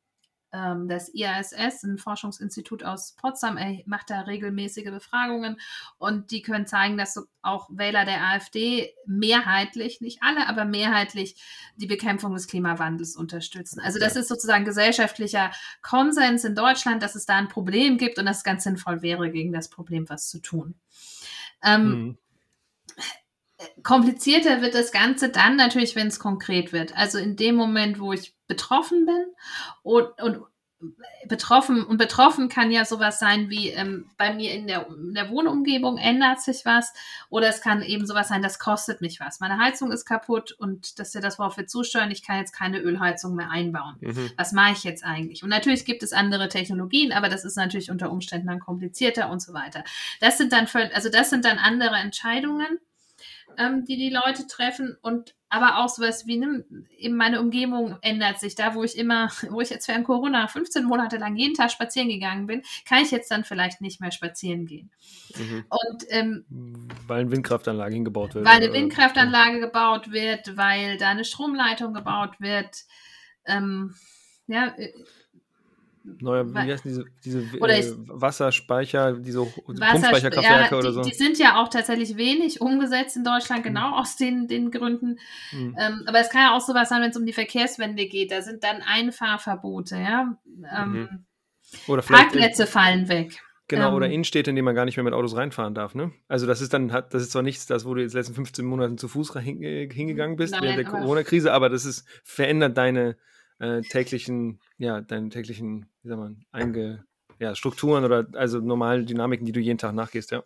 das IASS, ein Forschungsinstitut aus Potsdam, macht da regelmäßige Befragungen und die können zeigen, dass auch Wähler der AfD mehrheitlich, nicht alle, aber mehrheitlich die Bekämpfung des Klimawandels unterstützen. Also das ist sozusagen gesellschaftlicher Konsens in Deutschland, dass es da ein Problem gibt und dass es ganz sinnvoll wäre, gegen das Problem was zu tun. Ähm, mhm komplizierter wird das Ganze dann natürlich, wenn es konkret wird. Also in dem Moment, wo ich betroffen bin und, und betroffen und betroffen kann ja sowas sein wie ähm, bei mir in der, in der Wohnumgebung ändert sich was oder es kann eben sowas sein, das kostet mich was. Meine Heizung ist kaputt und das ist ja das, worauf wir zusteuern. Ich kann jetzt keine Ölheizung mehr einbauen. Mhm. Was mache ich jetzt eigentlich? Und natürlich gibt es andere Technologien, aber das ist natürlich unter Umständen dann komplizierter und so weiter. Das sind dann also das sind dann andere Entscheidungen ähm, die die Leute treffen und aber auch sowas wie, ne, eben meine Umgebung ändert sich. Da, wo ich immer, wo ich jetzt während Corona 15 Monate lang jeden Tag spazieren gegangen bin, kann ich jetzt dann vielleicht nicht mehr spazieren gehen. Mhm. Und, ähm, weil eine Windkraftanlage hingebaut wird. Weil eine Windkraftanlage gebaut wird, weil da eine Stromleitung gebaut wird. Ähm, Ja, äh, Neue, wie heißen diese, diese Oder äh, ich- Wasserspeicher, diese Pumpspeicherkraftwerke ja, oder so? Die sind ja auch tatsächlich wenig umgesetzt in Deutschland, genau aus den, den Gründen. Hm. Ähm, aber es kann ja auch sowas sein, wenn es um die Verkehrswende geht. Da sind dann Einfahrverbote, ja. Ähm, Mhm. Oder vielleicht, Parkplätze fallen weg. Genau, oder Ähm, Innenstädte, in denen man gar nicht mehr mit Autos reinfahren darf, ne? Also das ist dann, hat, das ist zwar nichts, das, wo du jetzt letzten 15 Monaten zu Fuß äh, hingegangen bist Nein, während der Corona-Krise, aber das ist, verändert deine äh, täglichen, ja, deine täglichen, wie sagt man, einge, ja, Strukturen oder also normalen Dynamiken, die du jeden Tag nachgehst, ja.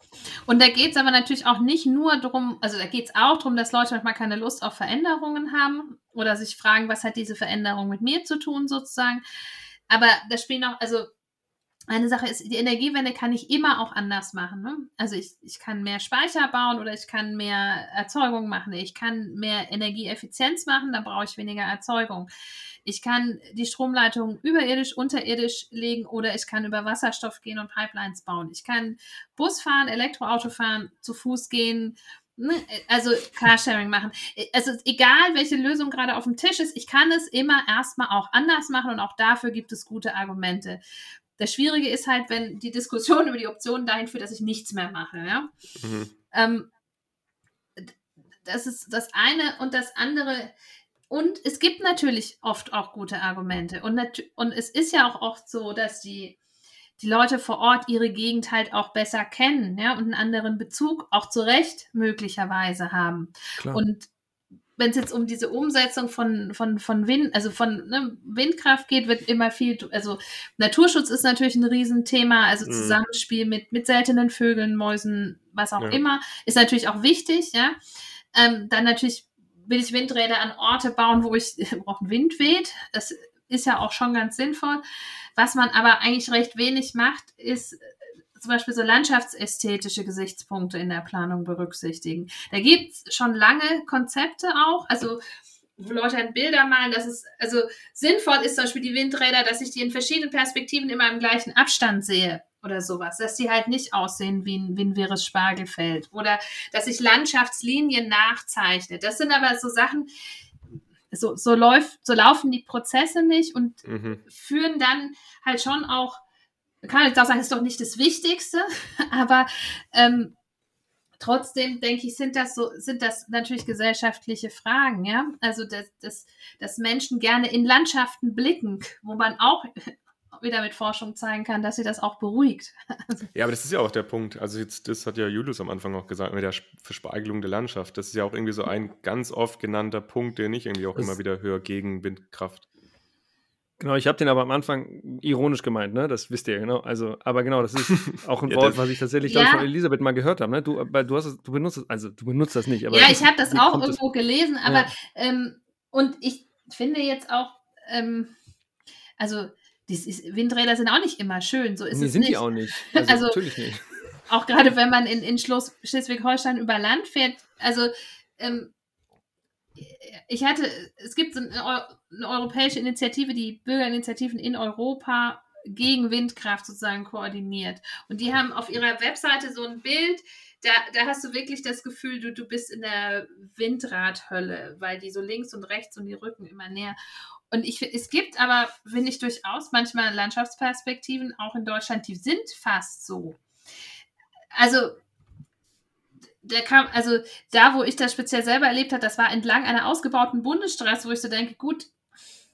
Und da geht es aber natürlich auch nicht nur darum, also da geht es auch darum, dass Leute manchmal keine Lust auf Veränderungen haben oder sich fragen, was hat diese Veränderung mit mir zu tun, sozusagen. Aber da spielen auch, also eine Sache ist, die Energiewende kann ich immer auch anders machen. Ne? Also ich, ich kann mehr Speicher bauen oder ich kann mehr Erzeugung machen. Ich kann mehr Energieeffizienz machen, dann brauche ich weniger Erzeugung. Ich kann die Stromleitung überirdisch, unterirdisch legen oder ich kann über Wasserstoff gehen und Pipelines bauen. Ich kann Bus fahren, Elektroauto fahren, zu Fuß gehen, ne? also Carsharing machen. Also egal, welche Lösung gerade auf dem Tisch ist, ich kann es immer erstmal auch anders machen und auch dafür gibt es gute Argumente. Das Schwierige ist halt, wenn die Diskussion <laughs> über die Optionen dahin führt, dass ich nichts mehr mache. Ja? Mhm. Ähm, das ist das eine und das andere. Und es gibt natürlich oft auch gute Argumente. Und, und es ist ja auch oft so, dass die, die Leute vor Ort ihre Gegend halt auch besser kennen ja, und einen anderen Bezug auch zu Recht möglicherweise haben. Klar. Und wenn es jetzt um diese Umsetzung von, von, von Wind, also von ne, Windkraft geht, wird immer viel, also Naturschutz ist natürlich ein Riesenthema, also Mhm. Zusammenspiel mit, mit seltenen Vögeln, Mäusen, was auch Ja. immer, ist natürlich auch wichtig, ja. Ähm, dann natürlich will ich Windräder an Orte bauen, wo ich <laughs> auch Wind weht. Das ist ja auch schon ganz sinnvoll. Was man aber eigentlich recht wenig macht, ist äh, zum Beispiel so landschaftsästhetische Gesichtspunkte in der Planung berücksichtigen. Da gibt es schon lange Konzepte auch, also wo Leute dann Bilder malen, dass es also sinnvoll ist, zum Beispiel die Windräder, dass ich die in verschiedenen Perspektiven immer im gleichen Abstand sehe oder sowas, dass die halt nicht aussehen wie ein, wie ein wirres Spargelfeld oder dass ich Landschaftslinien nachzeichne. Das sind aber so Sachen, so, so, läuft, so laufen die Prozesse nicht und Mhm. führen dann halt schon auch, kann ich auch sagen, ist doch nicht das Wichtigste, <laughs> aber ähm, trotzdem denke ich, sind das so, sind das natürlich gesellschaftliche Fragen, ja. Also dass, dass, dass Menschen gerne in Landschaften blicken, wo man auch wieder mit Forschung zeigen kann, dass sie das auch beruhigt. <laughs> Ja, aber das ist ja auch der Punkt. Also jetzt, das hat ja Julius am Anfang auch gesagt, mit der Sp- Verspeigelung der Landschaft. Das ist ja auch irgendwie so ein ganz oft genannter Punkt, den ich irgendwie auch Das- immer wieder höre gegen Windkraft. Genau, ich habe den aber am Anfang ironisch gemeint, ne? Das wisst ihr, genau. Also, aber genau, das ist <laughs> auch ein Ja, Wort, das- was ich tatsächlich Ja. ich, von Elisabeth mal gehört habe, ne? Du, aber du hast es, du benutzt es, also du benutzt das nicht, aber. ja, ich habe das auch irgendwo gelesen, aber Ja. ähm, und ich finde jetzt auch, ähm, also ist, Windräder sind auch nicht immer schön, so ist Nee, es sind nicht. die auch nicht. Also, <laughs> Also- natürlich nicht. auch gerade wenn man in, in Schleswig-Holstein über Land fährt, also ähm, ich hatte, es gibt so eine, eine europäische Initiative, die Bürgerinitiativen in Europa gegen Windkraft sozusagen koordiniert. Und die haben auf ihrer Webseite so ein Bild, da, da hast du wirklich das Gefühl, du, du bist in der Windradhölle, weil die so links und rechts und die Rücken immer näher. Und ich, es gibt aber, finde ich, durchaus manchmal Landschaftsperspektiven, auch in Deutschland, die sind fast so also der kam, also da, wo ich das speziell selber erlebt habe, das war entlang einer ausgebauten Bundesstraße, wo ich so denke, gut,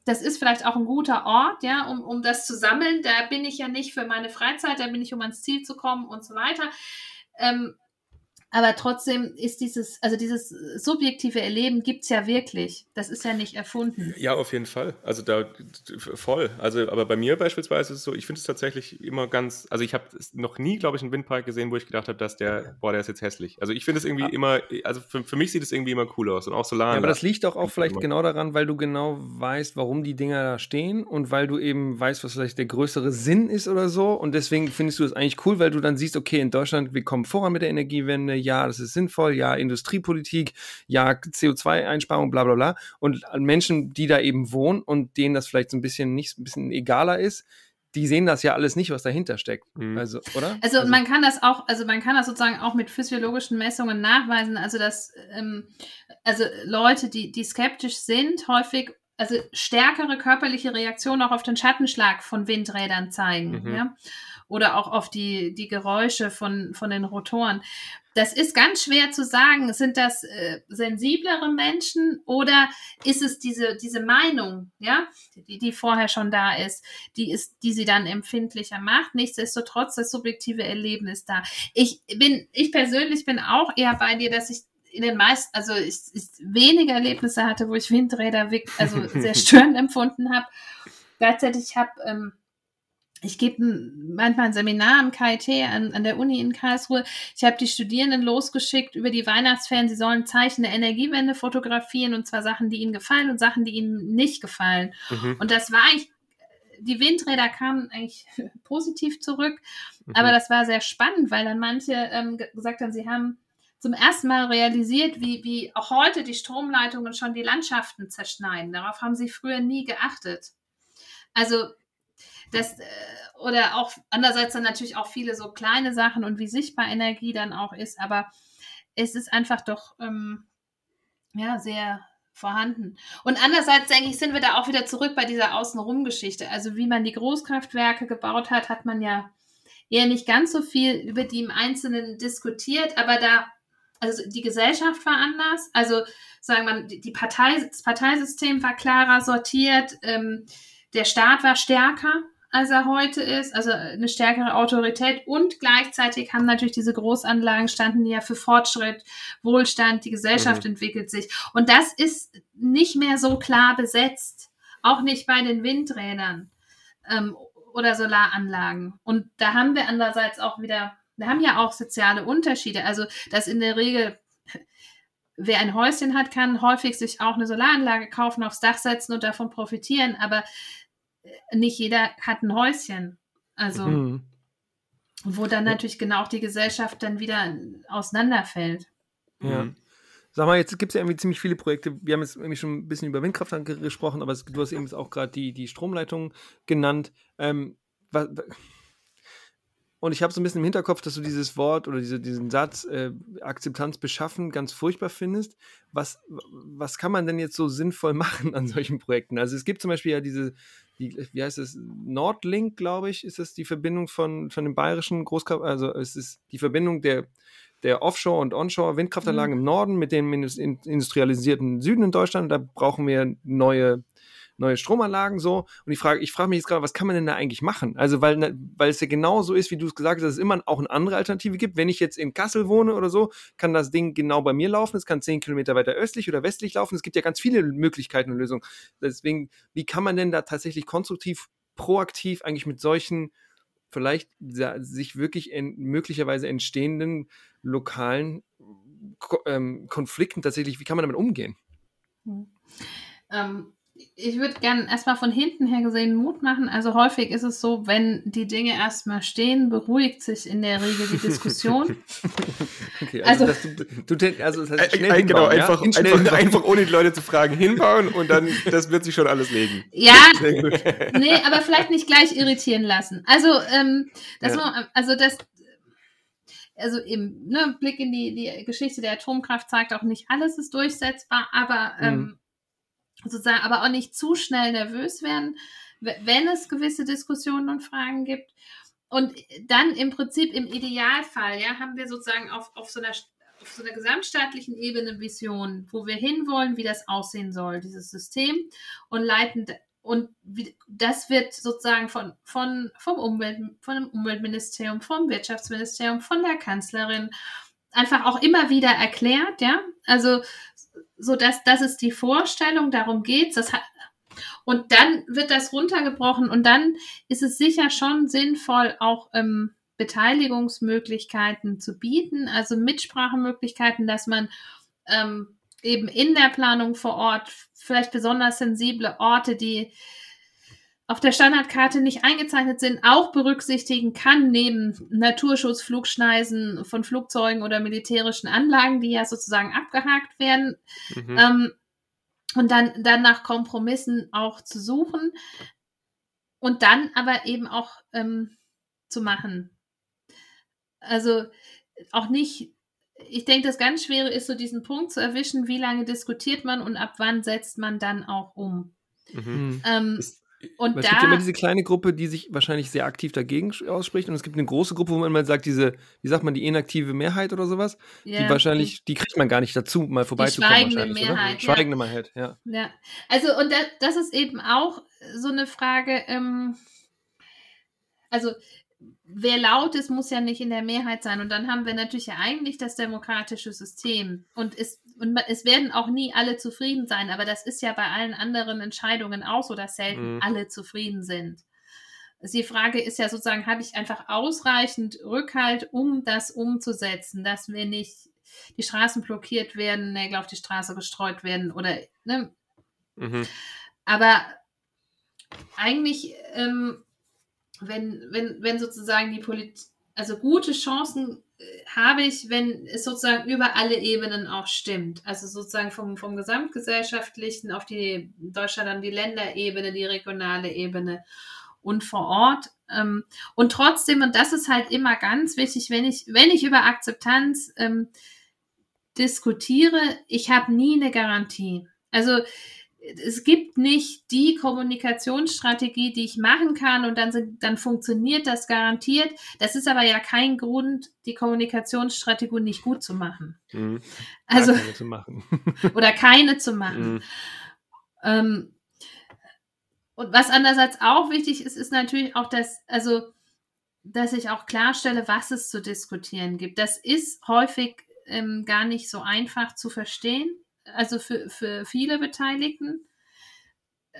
das ist vielleicht auch ein guter Ort, ja, um, um das zu sammeln. Da bin ich ja nicht für meine Freizeit, da bin ich, um ans Ziel zu kommen und so weiter. Ähm, aber trotzdem ist dieses, also dieses subjektive Erleben gibt es ja wirklich. Das ist ja nicht erfunden. Ja, auf jeden Fall. Also da voll. Also, aber bei mir beispielsweise ist es so, ich finde es tatsächlich immer ganz, also ich habe noch nie, glaube ich, einen Windpark gesehen, wo ich gedacht habe, dass der, boah, der ist jetzt hässlich. Also ich finde es irgendwie Ah. immer, also für, für mich sieht es irgendwie immer cool aus und auch Ja, Solar. aber das liegt doch auch vielleicht Immer. genau daran, weil du genau weißt, warum die Dinger da stehen und weil du eben weißt, was vielleicht der größere Sinn ist oder so. Und deswegen findest du das eigentlich cool, weil du dann siehst, okay, in Deutschland, wir kommen voran mit der Energiewende, ja, das ist sinnvoll, ja, Industriepolitik, ja, CO2-Einsparung, bla bla bla. Und Menschen, die da eben wohnen und denen das vielleicht so ein bisschen nicht ein bisschen egaler ist, die sehen das ja alles nicht, was dahinter steckt. Mhm. Also, oder? Also man kann das auch, also man kann das sozusagen auch mit physiologischen Messungen nachweisen, also dass ähm, also Leute, die, die skeptisch sind, häufig also stärkere körperliche Reaktionen auch auf den Schattenschlag von Windrädern zeigen, Mhm. ja. Oder auch auf die, die Geräusche von, von den Rotoren. Das ist ganz schwer zu sagen. Sind das äh, sensiblere Menschen oder ist es diese, diese Meinung, ja, die, die vorher schon da ist, die ist, die sie dann empfindlicher macht. Nichtsdestotrotz, das subjektive Erleben ist da. Ich bin, ich persönlich bin auch eher bei dir, dass ich in den meisten, also ich, ich wenige Erlebnisse hatte, wo ich Windräder also <laughs> sehr störend empfunden habe. Gleichzeitig habe ähm, ich gebe manchmal ein Seminar am KIT an, an der Uni in Karlsruhe. Ich habe die Studierenden losgeschickt über die Weihnachtsferien. Sie sollen Zeichen der Energiewende fotografieren und zwar Sachen, die ihnen gefallen und Sachen, die ihnen nicht gefallen. Mhm. Und das war eigentlich, die Windräder kamen eigentlich <laughs> positiv zurück, Mhm. aber das war sehr spannend, weil dann manche ähm, ge- gesagt haben, sie haben zum ersten Mal realisiert, wie, wie auch heute die Stromleitungen schon die Landschaften zerschneiden. Darauf haben sie früher nie geachtet. Also das, äh, oder auch andererseits dann natürlich auch viele so kleine Sachen und wie sichtbar Energie dann auch ist, aber es ist einfach doch ähm, ja sehr vorhanden. Und andererseits denke ich, sind wir da auch wieder zurück bei dieser Außenrum-Geschichte. Also wie man die Großkraftwerke gebaut hat, hat man ja eher nicht ganz so viel über die im Einzelnen diskutiert, aber da, also die Gesellschaft war anders. Also sagen wir, die Partei, das Parteisystem war klarer sortiert, ähm, der Staat war stärker, als er heute ist, also eine stärkere Autorität und gleichzeitig haben natürlich diese Großanlagen standen die ja für Fortschritt, Wohlstand, die Gesellschaft entwickelt sich. Und das ist nicht mehr so klar besetzt, auch nicht bei den Windrädern ähm, oder Solaranlagen. Und da haben wir andererseits auch wieder, wir haben ja auch soziale Unterschiede, also dass in der Regel <laughs> wer ein Häuschen hat, kann häufig sich auch eine Solaranlage kaufen, aufs Dach setzen und davon profitieren, aber äh, nicht jeder hat ein Häuschen. Also, Mhm. wo dann natürlich genau auch die Gesellschaft dann wieder auseinanderfällt. Ja. Sag mal, jetzt gibt es ja irgendwie ziemlich viele Projekte. Wir haben jetzt irgendwie schon ein bisschen über Windkraft gesprochen, aber es, du hast eben jetzt auch gerade die, die Stromleitung genannt. Ähm, wa- wa- und ich habe so ein bisschen im Hinterkopf, dass du dieses Wort oder diese, diesen Satz äh, Akzeptanz beschaffen ganz furchtbar findest. Was, was kann man denn jetzt so sinnvoll <laughs> machen an solchen Projekten? Also es gibt zum Beispiel ja diese, die, wie heißt es, Nordlink, glaube ich, ist das die Verbindung von, von dem bayerischen Großkraft, also es ist die Verbindung der, der Offshore- und Onshore-Windkraftanlagen im Norden mit dem indus- in- industrialisierten Süden in Deutschland. Da brauchen wir neue, neue Stromanlagen so. Und ich frage, ich frage mich jetzt gerade, was kann man denn da eigentlich machen? Also, weil, ne- weil es ja genau so ist, wie du es gesagt hast, dass es immer auch eine andere Alternative gibt. Wenn ich jetzt in Kassel wohne oder so, kann das Ding genau bei mir laufen. Es kann zehn Kilometer weiter östlich oder westlich laufen. Es gibt ja ganz viele Möglichkeiten und Lösungen. Deswegen, wie kann man denn da tatsächlich konstruktiv, proaktiv eigentlich mit solchen vielleicht sich wirklich en möglicherweise entstehenden lokalen ähm, Konflikten tatsächlich, wie kann man damit umgehen? Ähm, ich würde gerne erstmal von hinten her gesehen Mut machen. Also häufig ist es so, wenn die Dinge erstmal stehen, beruhigt sich in der Regel die Diskussion. <laughs> Okay, also, Also- dass du, du also das heißt schnell äh, genau, hinbauen, ja? einfach, In schnell einfach, <laughs> einfach ohne die Leute zu fragen hinbauen und dann, das wird sich schon alles legen. ja, <laughs> nee, aber vielleicht nicht gleich irritieren lassen. Also, ähm, das Ja. man, also das, also im ne, Blick in die, die Geschichte der Atomkraft zeigt auch nicht alles ist durchsetzbar, aber Mhm. ähm, sozusagen, aber auch nicht zu schnell nervös werden, wenn es gewisse Diskussionen und Fragen gibt. Und dann im Prinzip im Idealfall, ja, haben wir sozusagen auf, auf so einer auf so einer gesamtstaatlichen Ebene Vision, wo wir hinwollen, wie das aussehen soll, dieses System und leiten und wie, das wird sozusagen von, von, vom Umwelt, von dem Umweltministerium, vom Wirtschaftsministerium, von der Kanzlerin einfach auch immer wieder erklärt, ja. Also, so dass das ist die Vorstellung, darum geht's. Das und dann wird das runtergebrochen und dann ist es sicher schon sinnvoll, auch ähm, Beteiligungsmöglichkeiten zu bieten, also Mitsprachemöglichkeiten, dass man ähm, eben in der Planung vor Ort vielleicht besonders sensible Orte, die auf der Standardkarte nicht eingezeichnet sind, auch berücksichtigen kann, neben Naturschutz, Flugschneisen von Flugzeugen oder militärischen Anlagen, die ja sozusagen abgehakt werden. Mhm. Ähm, und dann, dann nach Kompromissen auch zu suchen und dann aber eben auch ähm, zu machen. Also auch nicht, ich denke, das ganz Schwere ist so diesen Punkt zu erwischen, wie lange diskutiert man und ab wann setzt man dann auch um. Mhm. Ähm, ist, und es da, gibt immer diese kleine Gruppe, die sich wahrscheinlich sehr aktiv dagegen ausspricht. Und es gibt eine große Gruppe, wo man mal sagt, diese, wie sagt man, die inaktive Mehrheit oder sowas, ja, die wahrscheinlich, die, die, kriegt man gar nicht dazu, mal vorbeizukommen. Die schweigende Mehrheit. Oder? Schweigende ja. Mehrheit, ja. ja. Also, und das, das ist eben auch so eine Frage, ähm, also wer laut ist, muss ja nicht in der Mehrheit sein. Und dann haben wir natürlich ja eigentlich das demokratische System. Und es, und es werden auch nie alle zufrieden sein. Aber das ist ja bei allen anderen Entscheidungen auch so, dass selten mhm. alle zufrieden sind. Also die Frage ist ja sozusagen, habe ich einfach ausreichend Rückhalt, um das umzusetzen, dass wir nicht die Straßen blockiert werden, Nägel auf die Straße gestreut werden oder, ne? Mhm. Aber eigentlich ähm, wenn, wenn, wenn sozusagen die Politik, also gute Chancen äh, habe ich, wenn es sozusagen über alle Ebenen auch stimmt. Also sozusagen vom, vom gesamtgesellschaftlichen auf die Deutschland dann die Länderebene, die regionale Ebene und vor Ort. Ähm, und trotzdem, und das ist halt immer ganz wichtig, wenn ich, wenn ich über Akzeptanz ähm, diskutiere, ich habe nie eine Garantie. Also es gibt nicht die Kommunikationsstrategie, die ich machen kann und dann, dann funktioniert das garantiert. Das ist aber ja kein Grund, die Kommunikationsstrategie nicht gut zu machen. Mhm. Also, keine zu machen. <laughs> oder keine zu machen. Mhm. Ähm, und was andererseits auch wichtig ist, ist natürlich auch, dass, also, dass ich auch klarstelle, was es zu diskutieren gibt. Das ist häufig ähm, gar nicht so einfach zu verstehen also für, für viele Beteiligten.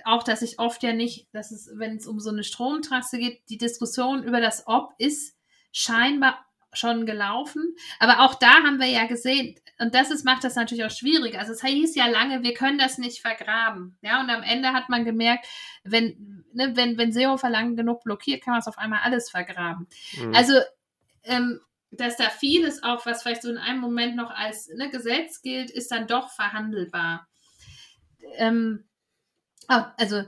Auch, dass ich oft ja nicht, dass es, wenn es um so eine Stromtrasse geht, die Diskussion über das Ob ist scheinbar schon gelaufen. Aber auch da haben wir ja gesehen, und das ist, macht das natürlich auch schwierig. Also es hieß ja lange, wir können das nicht vergraben. Ja, und am Ende hat man gemerkt, wenn, ne, wenn, wenn Seehofer lang genug blockiert, kann man es auf einmal alles vergraben. Mhm. Also ähm, dass da vieles auch, was vielleicht so in einem Moment noch als ne, Gesetz gilt, ist dann doch verhandelbar. Ähm, oh, also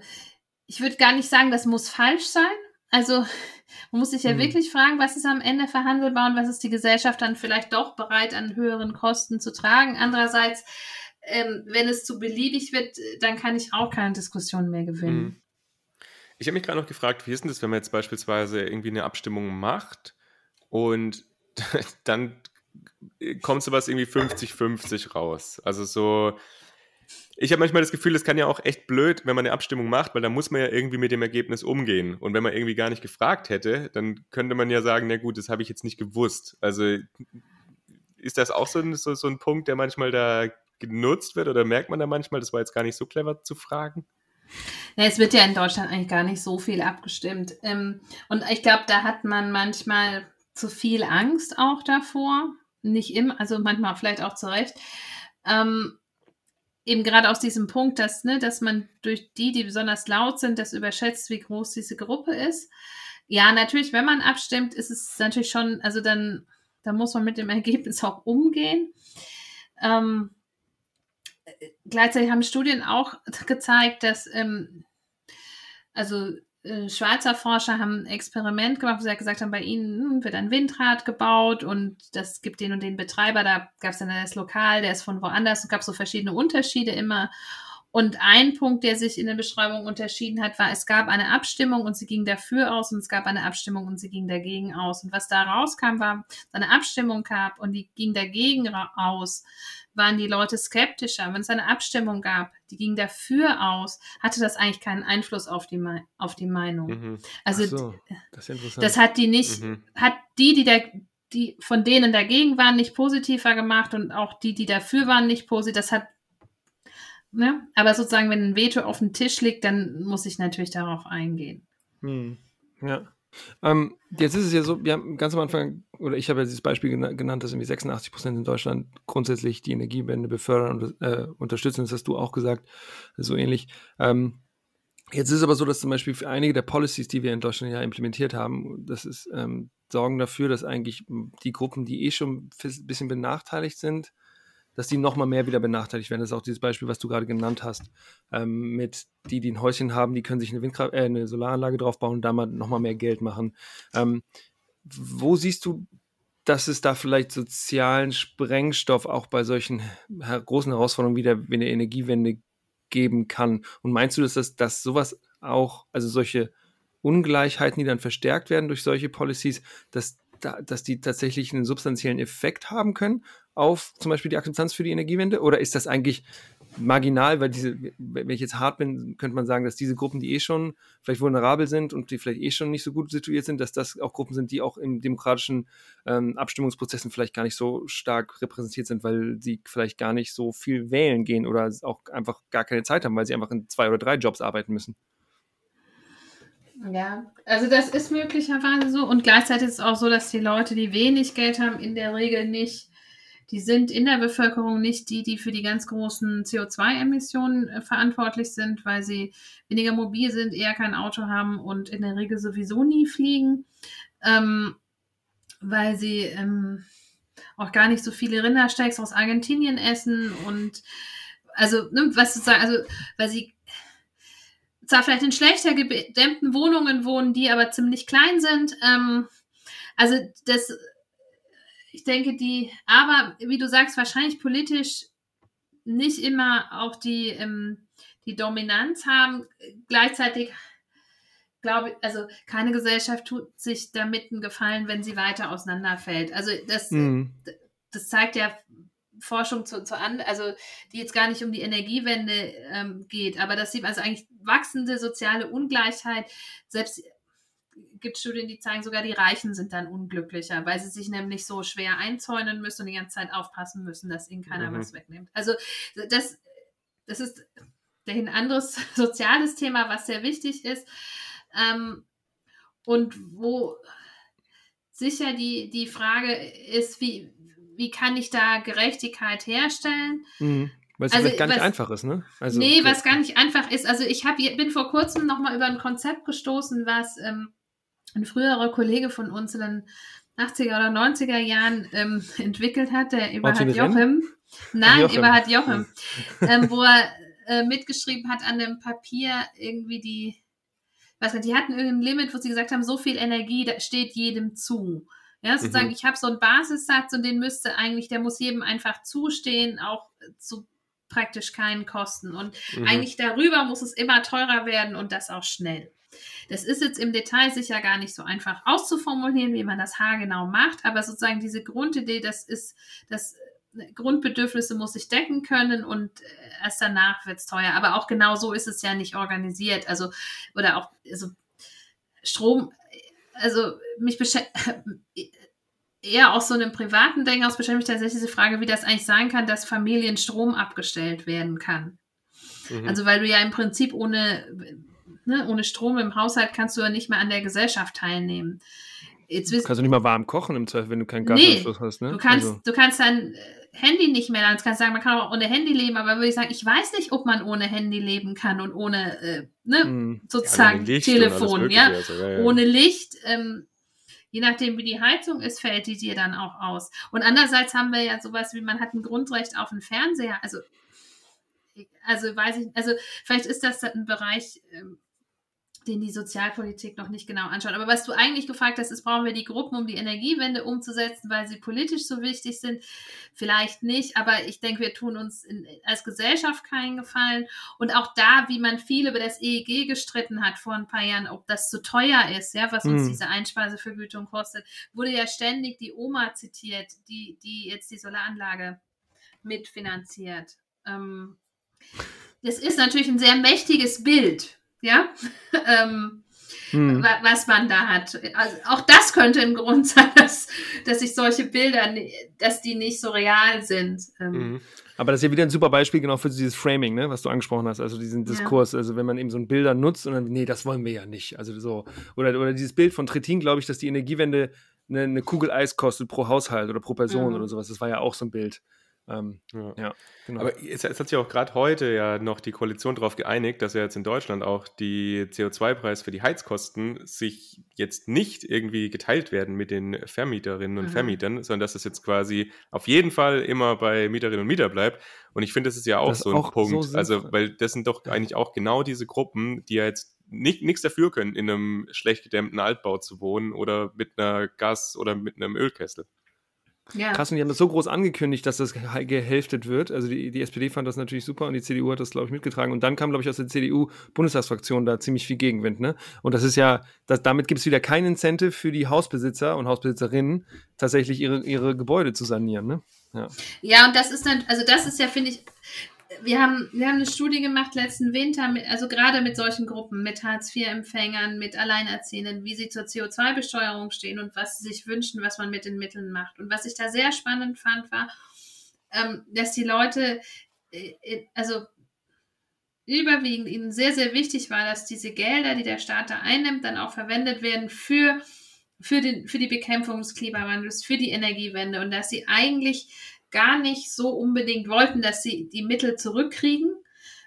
ich würde gar nicht sagen, das muss falsch sein. Also <laughs> man muss sich ja mhm. wirklich fragen, was ist am Ende verhandelbar und was ist die Gesellschaft dann vielleicht doch bereit an höheren Kosten zu tragen. Andererseits, ähm, wenn es zu beliebig wird, dann kann ich auch keine Diskussion mehr gewinnen. Mhm. Ich habe mich gerade noch gefragt, wie ist denn das, wenn man jetzt beispielsweise irgendwie eine Abstimmung macht und <laughs> dann kommt sowas irgendwie 50-50 raus. Also so, ich habe manchmal das Gefühl, es kann ja auch echt blöd, wenn man eine Abstimmung macht, weil dann muss man ja irgendwie mit dem Ergebnis umgehen. Und wenn man irgendwie gar nicht gefragt hätte, dann könnte man ja sagen, na gut, das habe ich jetzt nicht gewusst. Also ist das auch so ein, so, so ein Punkt, der manchmal da genutzt wird oder merkt man da manchmal, das war jetzt gar nicht so clever zu fragen? Ja, es wird ja in Deutschland eigentlich gar nicht so viel abgestimmt. Ähm, und ich glaube, da hat man manchmal zu viel Angst auch davor. Nicht immer, also manchmal vielleicht auch zu Recht. Ähm, eben gerade aus diesem Punkt, dass, ne, dass man durch die, die besonders laut sind, das überschätzt, wie groß diese Gruppe ist. Ja, natürlich, wenn man abstimmt, ist es natürlich schon, also dann, dann muss man mit dem Ergebnis auch umgehen. Ähm, gleichzeitig haben Studien auch <laughs> gezeigt, dass ähm, also äh, Schweizer Forscher haben ein Experiment gemacht, wo sie gesagt haben, bei ihnen hm, wird ein Windrad gebaut und das gibt den und den Betreiber. Da gab es dann das Lokal, der ist von woanders. Es gab so verschiedene Unterschiede immer. Und ein Punkt, der sich in der Beschreibung unterschieden hat, war, es gab eine Abstimmung und sie ging dafür aus und es gab eine Abstimmung und sie ging dagegen aus. Und was da rauskam, war, dass eine Abstimmung gab und die ging dagegen aus waren die Leute skeptischer. Wenn es eine Abstimmung gab, die ging dafür aus, hatte das eigentlich keinen Einfluss auf die, auf die Meinung. Mhm. Also so, das, das, hat die nicht, mhm. hat die, die da, die von denen dagegen waren, nicht positiver gemacht und auch die, die dafür waren, nicht positiv. Das hat, ne? Aber sozusagen, wenn ein Veto auf dem Tisch liegt, dann muss ich natürlich darauf eingehen. Mhm. Ja. Ähm, jetzt ist es ja so, wir haben ganz am Anfang, oder ich habe ja dieses Beispiel genannt, dass irgendwie 86 Prozent in Deutschland grundsätzlich die Energiewende befördern und äh, unterstützen. Das hast du auch gesagt, so ähnlich. Ähm, jetzt ist es aber so, dass zum Beispiel für einige der Policies, die wir in Deutschland ja implementiert haben, das ist, ähm, sorgen dafür, dass eigentlich die Gruppen, die eh schon ein bisschen benachteiligt sind, dass die nochmal mehr wieder benachteiligt werden. Das ist auch dieses Beispiel, was du gerade genannt hast, ähm, mit die, die ein Häuschen haben, die können sich eine, Windkraft, äh, eine Solaranlage draufbauen und da mal nochmal mehr Geld machen. Ähm, wo siehst du, dass es da vielleicht sozialen Sprengstoff auch bei solchen großen Herausforderungen wie der, wie der Energiewende geben kann. Und meinst du, dass, das, dass sowas auch, also solche Ungleichheiten, die dann verstärkt werden durch solche Policies, dass, dass die tatsächlich einen substanziellen Effekt haben können auf zum Beispiel die Akzeptanz für die Energiewende? Oder ist das eigentlich marginal, weil diese, wenn ich jetzt hart bin, könnte man sagen, dass diese Gruppen, die eh schon vielleicht vulnerabel sind und die vielleicht eh schon nicht so gut situiert sind, dass das auch Gruppen sind, die auch in demokratischen ähm, Abstimmungsprozessen vielleicht gar nicht so stark repräsentiert sind, weil sie vielleicht gar nicht so viel wählen gehen oder auch einfach gar keine Zeit haben, weil sie einfach in zwei oder drei Jobs arbeiten müssen. Ja, also das ist möglicherweise so. Und gleichzeitig ist es auch so, dass die Leute, die wenig Geld haben, in der Regel nicht die sind in der Bevölkerung nicht die, die für die ganz großen CO2-Emissionen äh, verantwortlich sind, weil sie weniger mobil sind, eher kein Auto haben und in der Regel sowieso nie fliegen, ähm, weil sie ähm, auch gar nicht so viele Rindersteaks aus Argentinien essen und also, ne, was sozusagen, also, weil sie zwar vielleicht in schlechter gedämmten Wohnungen wohnen, die aber ziemlich klein sind. Ähm, also das ich denke, die, aber wie du sagst, wahrscheinlich politisch nicht immer auch die, ähm, die Dominanz haben. Gleichzeitig glaube ich, also keine Gesellschaft tut sich damit einen Gefallen, wenn sie weiter auseinanderfällt. Also das, mhm. das zeigt ja Forschung zu, zu an, also die jetzt gar nicht um die Energiewende ähm, geht, aber das sieht man also eigentlich wachsende soziale Ungleichheit, selbst gibt Studien, die zeigen, sogar die Reichen sind dann unglücklicher, weil sie sich nämlich so schwer einzäunen müssen und die ganze Zeit aufpassen müssen, dass ihnen keiner mhm. was wegnimmt. Also das, das ist ein anderes <laughs> soziales Thema, was sehr wichtig ist. Ähm, und wo sicher die, die Frage ist, wie, wie kann ich da Gerechtigkeit herstellen? Mhm. Weil es also, gar nicht was, einfach ist, ne? Also, nee, was gar nicht einfach ist. Also ich hab, bin vor kurzem nochmal über ein Konzept gestoßen, was ähm, ein früherer Kollege von uns in den 80er oder 90er Jahren ähm, <laughs> entwickelt hat, der Eberhard Jochem. Nein, Jochem. Eberhard Jochem. <laughs> ähm, wo er äh, mitgeschrieben hat an dem Papier irgendwie die, was die hatten irgendein Limit, wo sie gesagt haben, so viel Energie steht jedem zu. Ja, sozusagen, mhm. ich habe so einen Basissatz und den müsste eigentlich, der muss jedem einfach zustehen, auch zu praktisch keinen Kosten. Und mhm. eigentlich darüber muss es immer teurer werden und das auch schnell. Das ist jetzt im Detail sicher gar nicht so einfach auszuformulieren, wie man das haargenau macht, aber sozusagen diese Grundidee, das ist, das äh, Grundbedürfnisse muss ich decken können und äh, erst danach wird es teuer. Aber auch genau so ist es ja nicht organisiert. Also, oder auch, also Strom, also mich beschäftigt, <laughs> eher aus so einem privaten Denken aus beschäftigt mich tatsächlich diese Frage, wie das eigentlich sein kann, dass Familien Strom abgestellt werden kann. Mhm. Also, weil du ja im Prinzip ohne ne, ohne Strom im Haushalt kannst du ja nicht mehr an der Gesellschaft teilnehmen. Jetzt kannst du nicht mal warm kochen im Zweifel, wenn du keinen Gasanschluss nee, hast. Ne? Du, kannst, also. du kannst äh, Handy nicht mehr, dann kannst du sagen, man kann auch ohne Handy leben, aber würde ich sagen, ich weiß nicht, ob man ohne Handy leben kann und ohne, äh, ne, hm. sozusagen ja, Telefon, ja? Also, ja, ja? ohne Licht. Ähm, je nachdem, wie die Heizung ist, fällt die dir dann auch aus. Und andererseits haben wir ja sowas wie, man hat ein Grundrecht auf einen Fernseher. Also, also weiß ich, also vielleicht ist das ein Bereich, ähm, den die Sozialpolitik noch nicht genau anschaut. Aber was du eigentlich gefragt hast, ist, brauchen wir die Gruppen, um die Energiewende umzusetzen, weil sie politisch so wichtig sind? Vielleicht nicht, aber ich denke, wir tun uns in, als Gesellschaft keinen Gefallen. Und auch da, wie man viel über das EEG gestritten hat vor ein paar Jahren, ob das zu teuer ist, ja, was uns hm. diese Einspeisevergütung kostet, wurde ja ständig die Oma zitiert, die, die jetzt die Solaranlage mitfinanziert. Ähm, das ist natürlich ein sehr mächtiges Bild ja, <laughs> ähm, hm. was man da hat. Also auch das könnte ein Grund <laughs> sein, dass, dass sich solche Bilder, dass die nicht so real sind. Ähm. Mhm. Aber das ist ja wieder ein super Beispiel genau für dieses Framing, ne, was du angesprochen hast, also diesen Diskurs. Ja. Also wenn man eben so ein Bilder nutzt und dann, nee, das wollen wir ja nicht. Also so, oder, oder dieses Bild von Trittin, glaube ich, dass die Energiewende eine, eine, Kugel Eis kostet pro Haushalt oder pro Person mhm. oder sowas. Das war ja auch so ein Bild. Ähm, ja. ja. genau. Aber es, es, hat sich auch gerade heute ja noch die Koalition darauf geeinigt, dass ja jetzt in Deutschland auch die CO2-Preis für die Heizkosten sich jetzt nicht irgendwie geteilt werden mit den Vermieterinnen und mhm. Vermietern, sondern dass es jetzt quasi auf jeden Fall immer bei Mieterinnen und Mieter bleibt. Und ich finde, das ist ja auch das so ein auch Punkt. So also, weil das sind doch eigentlich auch genau diese Gruppen, die ja jetzt nichts dafür können, in einem schlecht gedämmten Altbau zu wohnen oder mit einer Gas- oder mit einem Ölkessel. Ja. Krass, und die haben das so groß angekündigt, dass das gehälftet wird. Also die, die SPD fand das natürlich super und die CDU hat das, glaube ich, mitgetragen. Und dann kam, glaube ich, aus der CDU-Bundestagsfraktion da ziemlich viel Gegenwind. Ne? Und das ist ja, das, damit gibt es wieder kein Incentive für die Hausbesitzer und Hausbesitzerinnen, tatsächlich ihre, ihre Gebäude zu sanieren. Ne? Ja. ja, und das ist dann, also das ist ja, finde ich, wir haben, wir haben eine Studie gemacht letzten Winter, mit, also gerade mit solchen Gruppen, mit Hartz-IV-Empfängern, mit Alleinerziehenden, wie sie zur CO2-Besteuerung stehen und was sie sich wünschen, was man mit den Mitteln macht. Und was ich da sehr spannend fand, war, ähm, dass die Leute, äh, äh, also überwiegend ihnen sehr, sehr wichtig war, dass diese Gelder, die der Staat da einnimmt, dann auch verwendet werden für, für, den, für die Bekämpfung des Klimawandels, für die Energiewende und dass sie eigentlich gar nicht so unbedingt wollten, dass sie die Mittel zurückkriegen,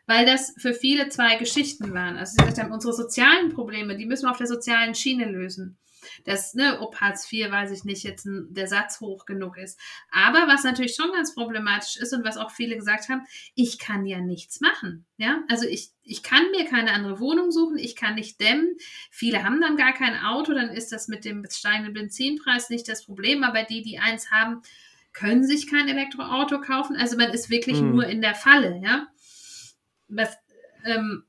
weil das für viele zwei Geschichten waren. Also sie gesagt haben, unsere sozialen Probleme, die müssen wir auf der sozialen Schiene lösen. Das, ne, ob Hartz IV, weiß ich nicht, jetzt ein, der Satz hoch genug ist. Aber was natürlich schon ganz problematisch ist und was auch viele gesagt haben, ich kann ja nichts machen. Ja, also ich, ich kann mir keine andere Wohnung suchen, ich kann nicht dämmen. Viele haben dann gar kein Auto, dann ist das mit dem steigenden Benzinpreis nicht das Problem. Aber die, die eins haben, können sich kein Elektroauto kaufen. Also man ist wirklich mhm. nur in der Falle, ja. Was, ähm,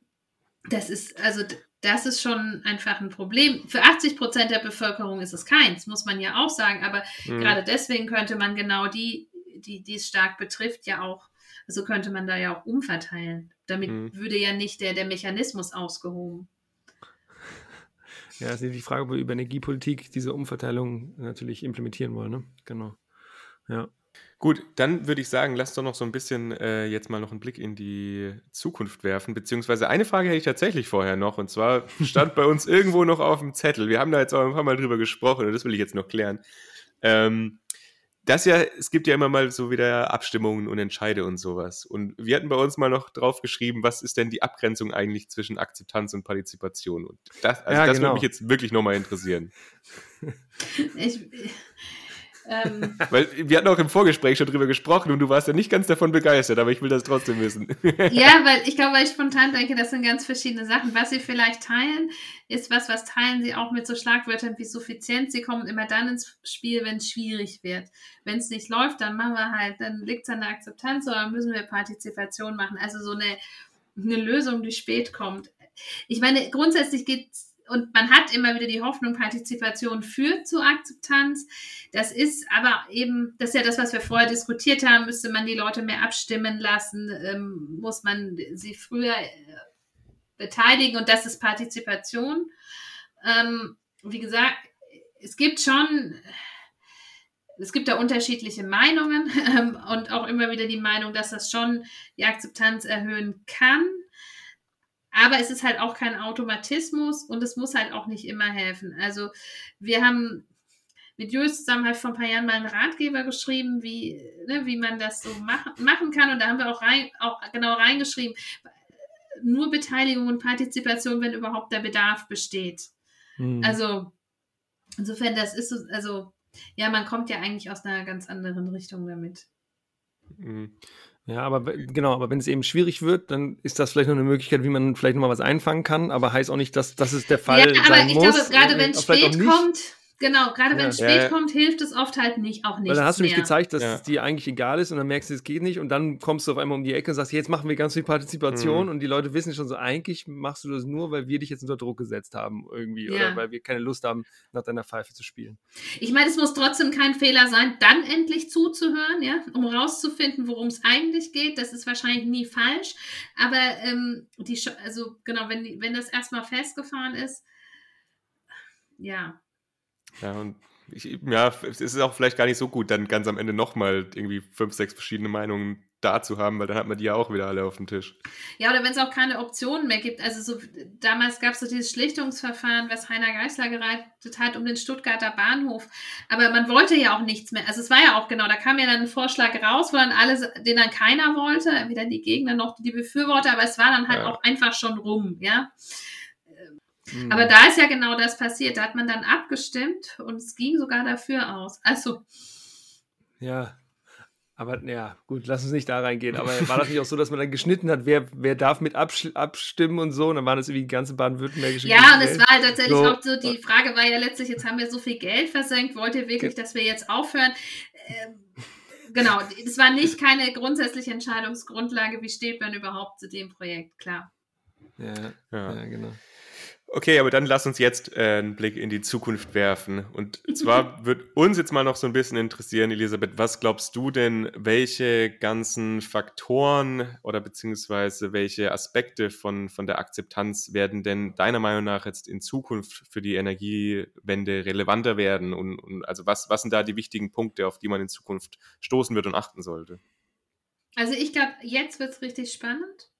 das ist, also das ist schon einfach ein Problem. Für 80 Prozent der Bevölkerung ist es keins, muss man ja auch sagen. Aber mhm. gerade deswegen könnte man genau die, die, die es stark betrifft, ja auch, also könnte man da ja auch umverteilen. Damit mhm. würde ja nicht der, der Mechanismus ausgehoben. Ja, es ist die Frage, ob wir über Energiepolitik diese Umverteilung natürlich implementieren wollen. Ne? Genau. Ja. Gut, dann würde ich sagen, lass doch noch so ein bisschen äh, jetzt mal noch einen Blick in die Zukunft werfen. Beziehungsweise eine Frage hätte ich tatsächlich vorher noch. Und zwar <laughs> stand bei uns irgendwo noch auf dem Zettel. Wir haben da jetzt auch ein paar Mal drüber gesprochen und das will ich jetzt noch klären. Ähm, das ja, es gibt ja immer mal so wieder Abstimmungen und Entscheide und sowas. Und wir hatten bei uns mal noch drauf geschrieben, was ist denn die Abgrenzung eigentlich zwischen Akzeptanz und Partizipation? Und das, also ja, das genau. würde mich jetzt wirklich nochmal interessieren. Ich, ähm, <laughs> Weil wir hatten auch im Vorgespräch schon drüber gesprochen und du warst ja nicht ganz davon begeistert, aber ich will das trotzdem wissen. <laughs> ja, weil <laughs> ich glaube, weil ich spontan denke, das sind ganz verschiedene Sachen. Was sie vielleicht teilen, ist was, was teilen sie auch mit so Schlagwörtern wie Suffizienz. Sie kommen immer dann ins Spiel, wenn es schwierig wird. Wenn es nicht läuft, dann machen wir halt, dann liegt es an der Akzeptanz oder müssen wir Partizipation machen. Also so eine, eine Lösung, die spät kommt. Ich meine, grundsätzlich geht es und man hat immer wieder die Hoffnung, Partizipation führt zu Akzeptanz. Das ist aber eben, das ist ja das, was wir vorher diskutiert haben, müsste man die Leute mehr abstimmen lassen, ähm, muss man sie früher äh, beteiligen und das ist Partizipation. Ähm, wie gesagt, es gibt schon, es gibt da unterschiedliche Meinungen <laughs> ähm, und auch immer wieder die Meinung, dass das schon die Akzeptanz erhöhen kann. Aber es ist halt auch kein Automatismus und es muss halt auch nicht immer helfen. Also wir haben mit Jules zusammen halt vor ein paar Jahren mal einen Ratgeber geschrieben, wie, ne, wie man das so mach, machen kann. Und da haben wir auch, rein, auch genau reingeschrieben, nur Beteiligung und Partizipation, wenn überhaupt der Bedarf besteht. Hm. Also insofern, das ist so, also ja, man kommt ja eigentlich aus einer ganz anderen Richtung damit. Mhm. Ja, aber genau, aber wenn es eben schwierig wird, dann ist das vielleicht noch eine Möglichkeit, wie man vielleicht nochmal was einfangen kann, aber heißt auch nicht, dass das ist der Fall. Ja, aber ich muss. glaube, gerade wenn es spät kommt, Genau, gerade ja. wenn es spät ja. kommt, hilft es oft halt nicht, auch nicht. Weil dann hast du mich gezeigt, dass ja. es dir eigentlich egal ist und dann merkst du, es geht nicht und dann kommst du auf einmal um die Ecke und sagst, jetzt machen wir ganz viel Partizipation mhm. und die Leute wissen schon so, eigentlich machst du das nur, weil wir dich jetzt unter Druck gesetzt haben irgendwie oder weil wir keine Lust haben, nach deiner Pfeife zu spielen. Ich meine, es muss trotzdem kein Fehler sein, dann endlich zuzuhören, ja, um rauszufinden, worum es eigentlich geht. Das ist wahrscheinlich nie falsch, aber ähm, die, also genau, wenn, wenn das erstmal festgefahren ist, ja, ja, und ich, ja, es ist auch vielleicht gar nicht so gut, dann ganz am Ende nochmal irgendwie fünf, sechs verschiedene Meinungen da zu haben, weil dann hat man die ja auch wieder alle auf dem Tisch. Ja, oder wenn es auch keine Optionen mehr gibt. Also so, damals gab es so dieses Schlichtungsverfahren, was Heiner Geißler gereitet hat um den Stuttgarter Bahnhof. Aber man wollte ja auch nichts mehr. Also es war ja auch genau, da kam ja dann ein Vorschlag raus, wo dann alle, den dann keiner wollte, weder die Gegner noch die Befürworter, aber es war dann halt ja. auch einfach schon rum, ja. Mhm. Aber da ist ja genau das passiert. Da hat man dann abgestimmt und es ging sogar dafür aus. Also. Ja, aber ja, gut, lass uns nicht da reingehen. Aber war das nicht auch so, dass man dann geschnitten hat, wer, wer darf mit abstimmen und so? Und dann waren das irgendwie die ganze baden-württembergische Ja, und es war halt tatsächlich so. auch so, die Frage war ja letztlich, jetzt haben wir so viel Geld versenkt, wollt ihr wirklich, dass wir jetzt aufhören? äh, genau, es war nicht keine grundsätzliche Entscheidungsgrundlage, wie steht man überhaupt zu dem Projekt, klar. Ja, ja. ja genau. Okay, aber dann lass uns jetzt äh, einen Blick in die Zukunft werfen. Und zwar <laughs> wird uns jetzt mal noch so ein bisschen interessieren, Elisabeth, was glaubst du denn, welche ganzen Faktoren oder beziehungsweise welche Aspekte von, von der Akzeptanz werden denn deiner Meinung nach jetzt in Zukunft für die Energiewende relevanter werden? Und, und also was, was sind da die wichtigen Punkte, auf die man in Zukunft stoßen wird und achten sollte? Also ich glaube, jetzt wird es richtig spannend.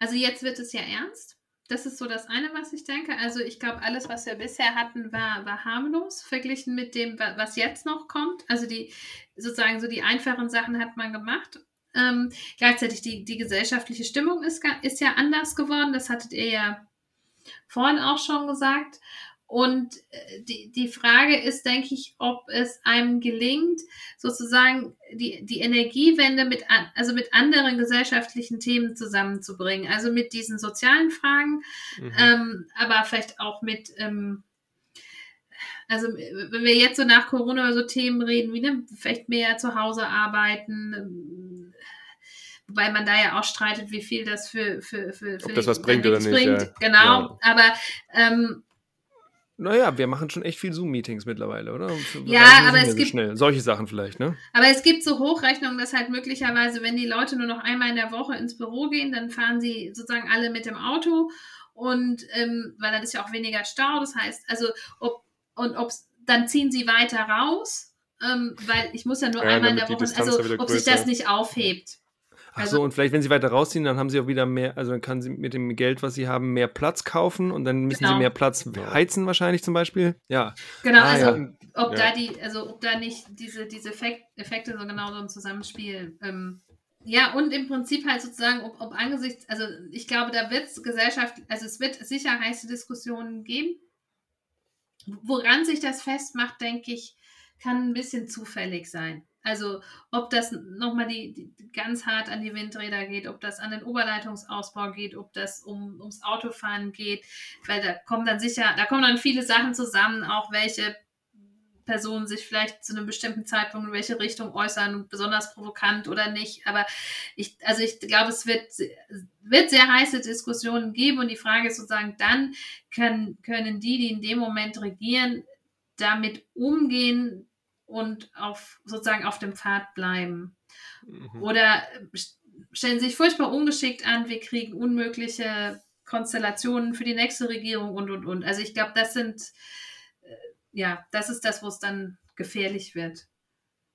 Also jetzt wird es ja ernst. Das ist so das eine, was ich denke. Also ich glaube, alles, was wir bisher hatten, war, war harmlos verglichen mit dem, was jetzt noch kommt. Also die sozusagen so die einfachen Sachen hat man gemacht. Ähm, gleichzeitig die, die gesellschaftliche Stimmung ist, ist ja anders geworden. Das hattet ihr ja vorhin auch schon gesagt. Und äh, die, die Frage ist, denke ich, ob es einem gelingt, sozusagen die, die Energiewende mit, also mit anderen gesellschaftlichen Themen zusammenzubringen. Also mit diesen sozialen Fragen, mhm. ähm, aber vielleicht auch mit, ähm, also wenn wir jetzt so nach Corona über so Themen reden, wie ne, vielleicht mehr zu Hause arbeiten, ähm, wobei man da ja auch streitet, wie viel das für, für, für, für Ob das was bringt oder nicht. Bringt. Ja. Genau, ja. aber ähm, naja, wir machen schon echt viel Zoom-Meetings mittlerweile, oder? Ja, aber es so gibt. Schnell. Solche Sachen vielleicht, ne? Aber es gibt so Hochrechnungen, dass halt möglicherweise, wenn die Leute nur noch einmal in der Woche ins Büro gehen, dann fahren sie sozusagen alle mit dem Auto. Und ähm, weil dann ist ja auch weniger Stau. Das heißt, also, ob, und ob dann ziehen sie weiter raus, ähm, weil ich muss ja nur ja, einmal in der Woche, also ob sich das nicht aufhebt. Ach also, so, und vielleicht, wenn sie weiter rausziehen, dann haben sie auch wieder mehr, also dann kann sie mit dem Geld, was sie haben, mehr Platz kaufen und dann müssen genau. sie mehr Platz heizen wahrscheinlich zum Beispiel. Ja. Genau, ah, also ja. ob ja. da die, also ob da nicht diese, diese Effekte so genau so ein Zusammenspiel ähm, ja, und im Prinzip halt sozusagen, ob, ob angesichts, also ich glaube, da wird es Gesellschaft, also es wird sicher heiße Diskussionen geben. Woran sich das festmacht, denke ich, kann ein bisschen zufällig sein. Also ob das nochmal die, die, ganz hart an die Windräder geht, ob das an den Oberleitungsausbau geht, ob das um, ums Autofahren geht, weil da kommen dann sicher, da kommen dann viele Sachen zusammen, auch welche Personen sich vielleicht zu einem bestimmten Zeitpunkt in welche Richtung äußern, besonders provokant oder nicht. Aber ich, also ich glaube, es wird, wird sehr heiße Diskussionen geben und die Frage ist sozusagen, dann können, können die, die in dem Moment regieren, damit umgehen, und auf sozusagen auf dem Pfad bleiben. Mhm. Oder stellen sich furchtbar ungeschickt an, wir kriegen unmögliche Konstellationen für die nächste Regierung und und und. Also ich glaube, das sind äh, ja, das ist das, wo es dann gefährlich wird.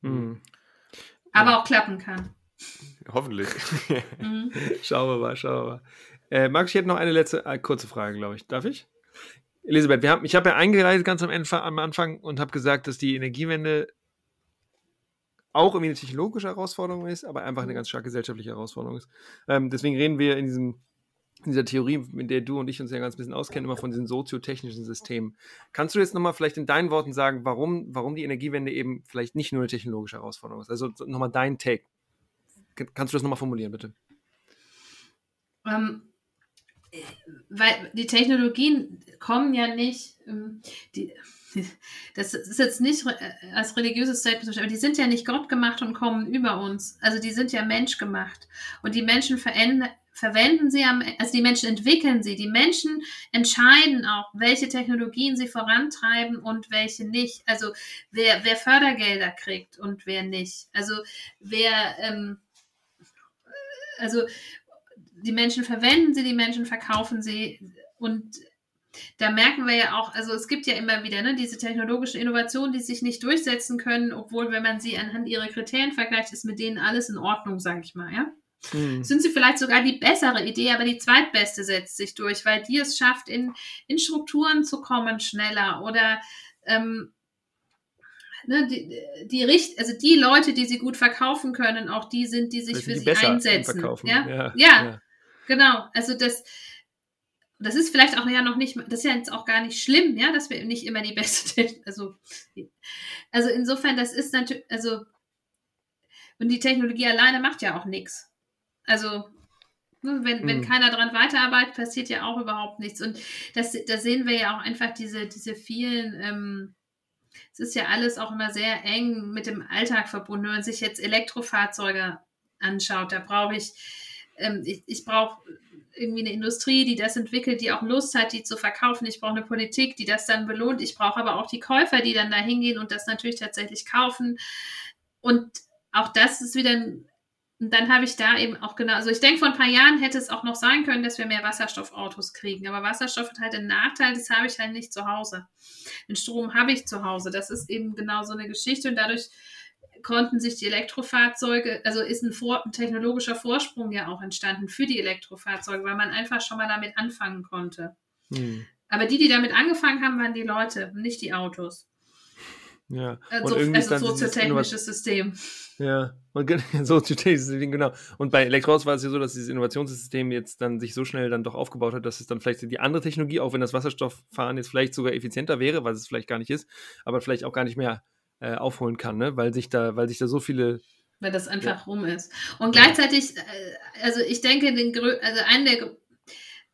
Mhm. Aber ja. auch klappen kann. Hoffentlich. mhm. <laughs> Schauen wir mal, schauen wir mal. Äh, Max, ich hätte noch eine letzte äh, kurze Frage, glaube ich. Darf ich? Elisabeth, wir haben, ich habe ja eingeleitet ganz am, Ende, am Anfang und habe gesagt, dass die Energiewende auch irgendwie eine technologische Herausforderung ist, aber einfach eine mhm. ganz stark gesellschaftliche Herausforderung ist. Ähm, deswegen reden wir in, diesem, in dieser Theorie, mit der du und ich uns ja ganz ein bisschen auskennen, immer von diesen soziotechnischen Systemen. Kannst du jetzt nochmal vielleicht in deinen Worten sagen, warum, warum die Energiewende eben vielleicht nicht nur eine technologische Herausforderung ist? Also nochmal dein Take. Kannst du das nochmal formulieren, bitte? Ähm, weil die Technologien kommen ja nicht, ähm, die, <laughs> das ist jetzt nicht als religiöses Statement, aber die sind ja nicht Gott gemacht und kommen über uns. Also die sind ja menschgemacht. Und die Menschen verwenden sie am, also die Menschen entwickeln sie. Die Menschen entscheiden auch, welche Technologien sie vorantreiben und welche nicht. Also wer, wer Fördergelder kriegt und wer nicht. Also wer, ähm, also die Menschen verwenden sie, die Menschen verkaufen sie und da merken wir ja auch, also es gibt ja immer wieder ne, diese technologischen Innovationen, die sich nicht durchsetzen können, obwohl, wenn man sie anhand ihrer Kriterien vergleicht, ist mit denen alles in Ordnung, sage ich mal, ja. Mhm. Sind sie vielleicht sogar die bessere Idee, aber die zweitbeste setzt sich durch, weil die es schafft, in, in Strukturen zu kommen schneller oder ähm, ne, die, die Richt, also die Leute, die sie gut verkaufen können, auch die sind, die sich für die sie einsetzen. Ja? Ja, ja? ja, genau. Also das, das ist vielleicht auch ja noch nicht, das ist ja jetzt auch gar nicht schlimm, ja, dass wir nicht immer die beste, <laughs> also, also insofern, das ist natürlich, also, und die Technologie alleine macht ja auch nichts. Also, ne, wenn, wenn mhm. keiner dran weiterarbeitet, passiert ja auch überhaupt nichts. Und das, da sehen wir ja auch einfach diese, diese vielen, ähm, es ist ja alles auch immer sehr eng mit dem Alltag verbunden. Wenn man sich jetzt Elektrofahrzeuge anschaut, da brauche ich, ähm, ich, ich brauche irgendwie eine Industrie, die das entwickelt, die auch Lust hat, die zu verkaufen. Ich brauche eine Politik, die das dann belohnt. Ich brauche aber auch die Käufer, die dann da hingehen und das natürlich tatsächlich kaufen. Und auch das ist wieder ein und dann habe ich da eben auch genau, also ich denke, vor ein paar Jahren hätte es auch noch sein können, dass wir mehr Wasserstoffautos kriegen. Aber Wasserstoff hat halt einen Nachteil, das habe ich halt nicht zu Hause. Den Strom habe ich zu Hause. Das ist eben genau so eine Geschichte und dadurch konnten sich die Elektrofahrzeuge, also ist ein, Vor ein technologischer Vorsprung ja auch entstanden für die Elektrofahrzeuge, weil man einfach schon mal damit anfangen konnte. Hm. Aber die, die damit angesfangen haben, waren die Leute, nicht die Autos. Ja. Also, und also soziotechnisches System. Ja, und <laughs> soziotechnisches System, genau. Und bei Elektroautos war es ja so, dass dieses Innovationssystem jetzt dann sich so schnell dann doch aufgebaut hat, dass es dann vielleicht die andere Technologie, auch wenn das Wasserstofffahren jetzt vielleicht sogar effizienter wäre, was es vielleicht gar nicht ist, aber vielleicht auch gar nicht mehr äh, aufholen kann, ne? weil sich da, weil sich da so viele weil das einfach ja. rum ist. Und gleichzeitig, äh, also ich denke, den, also einen der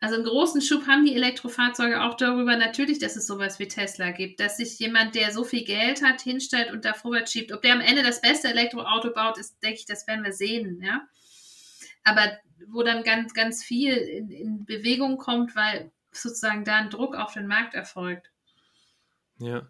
also einen großen Schub haben die Elektrofahrzeuge auch darüber natürlich, dass es sowas wie Tesla gibt, dass sich jemand, der so viel Geld hat, hinstellt und da vorwärts schiebt. Ob der am Ende das beste Elektroauto baut, ist, denke ich, das werden wir sehen, ja. Aber wo dann ganz, ganz viel in, in Bewegung kommt, weil sozusagen da ein Druck auf den Markt erfolgt. Ja.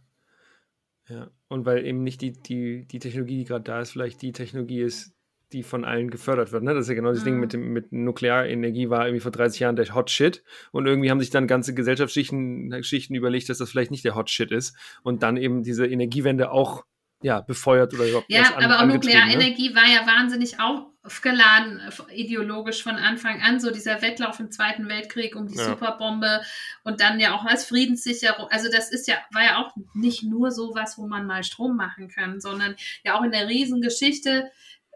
Ja. Und weil eben nicht die, die, die Technologie, die gerade da ist, vielleicht die Technologie ist, die von allen gefördert wird. Ne? Das ist ja genau das mhm. Ding mit, dem, mit Nuklearenergie, war irgendwie vor 30 Jahren der Hot Shit. Und irgendwie haben sich dann ganze Gesellschaftsschichten Schichten überlegt, dass das vielleicht nicht der Hot Shit ist. Und dann eben diese Energiewende auch ja, befeuert oder überhaupt Ja, an, aber auch ne? Nuklearenergie ne? war ja wahnsinnig aufgeladen, ideologisch von Anfang an. So dieser Wettlauf im Zweiten Weltkrieg um die ja. Superbombe und dann ja auch als Friedenssicherung. Also das ist ja, war ja auch nicht nur so was, wo man mal Strom machen kann, sondern ja auch in der Riesengeschichte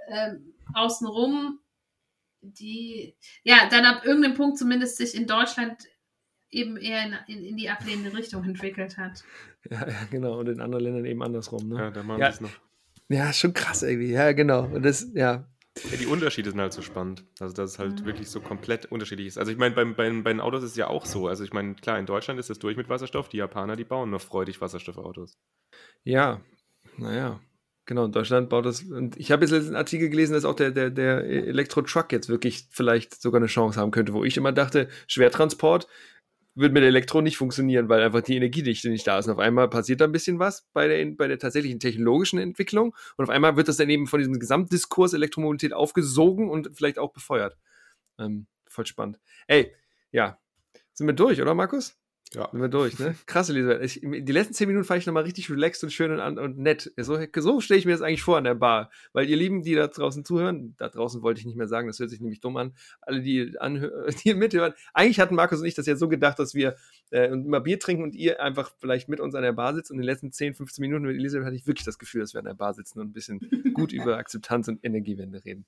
ähm, außenrum, die ja dann ab irgendeinem Punkt zumindest sich in Deutschland eben eher in, in, in die ablehnende Richtung entwickelt hat. <laughs> Ja, ja, genau. Und in anderen Ländern eben andersrum. Ne? Ja, da machen ja. es noch. Ja, schon krass irgendwie. Ja, genau. Und das, ja. Ja, die Unterschiede sind halt so spannend. Also, dass es halt mhm. wirklich so komplett unterschiedlich ist. Also, ich meine, beim, beim, bei den Autos ist es ja auch so. Also, ich meine, klar, in Deutschland ist es durch mit Wasserstoff. Die Japaner, die bauen nur freudig Wasserstoffautos. Ja, naja. Genau, in Deutschland baut das. Und ich habe jetzt einen Artikel gelesen, dass auch der, der, der Elektro-Truck jetzt wirklich vielleicht sogar eine Chance haben könnte, wo ich immer dachte, Schwertransport wird mit Elektro nicht funktionieren, weil einfach die Energiedichte nicht da ist. Und auf einmal passiert da ein bisschen was bei der, bei der tatsächlichen technologischen Entwicklung. Und auf einmal wird das dann eben von diesem Gesamtdiskurs Elektromobilität aufgesogen und vielleicht auch befeuert. Ähm, voll spannend. Ey, ja. Sind wir durch, oder Markus? Ja. Sind wir durch, ne? <laughs> Krass, Elisabeth. Ich, die letzten zehn Minuten fand ich nochmal richtig relaxed und schön und, und nett. So, so stelle ich mir das eigentlich vor an der Bar. Weil ihr Lieben, die da draußen zuhören, da draußen wollte ich nicht mehr sagen, das hört sich nämlich dumm an. Alle, die, <laughs> die mithören. Eigentlich hatten Markus und ich das ja so gedacht, dass wir äh, immer Bier trinken und ihr einfach vielleicht mit uns an der Bar sitzt. Und in den letzten 10, 15 Minuten mit Elisabeth hatte ich wirklich das Gefühl, dass wir an der Bar sitzen und ein bisschen <laughs> gut über Akzeptanz und Energiewende reden.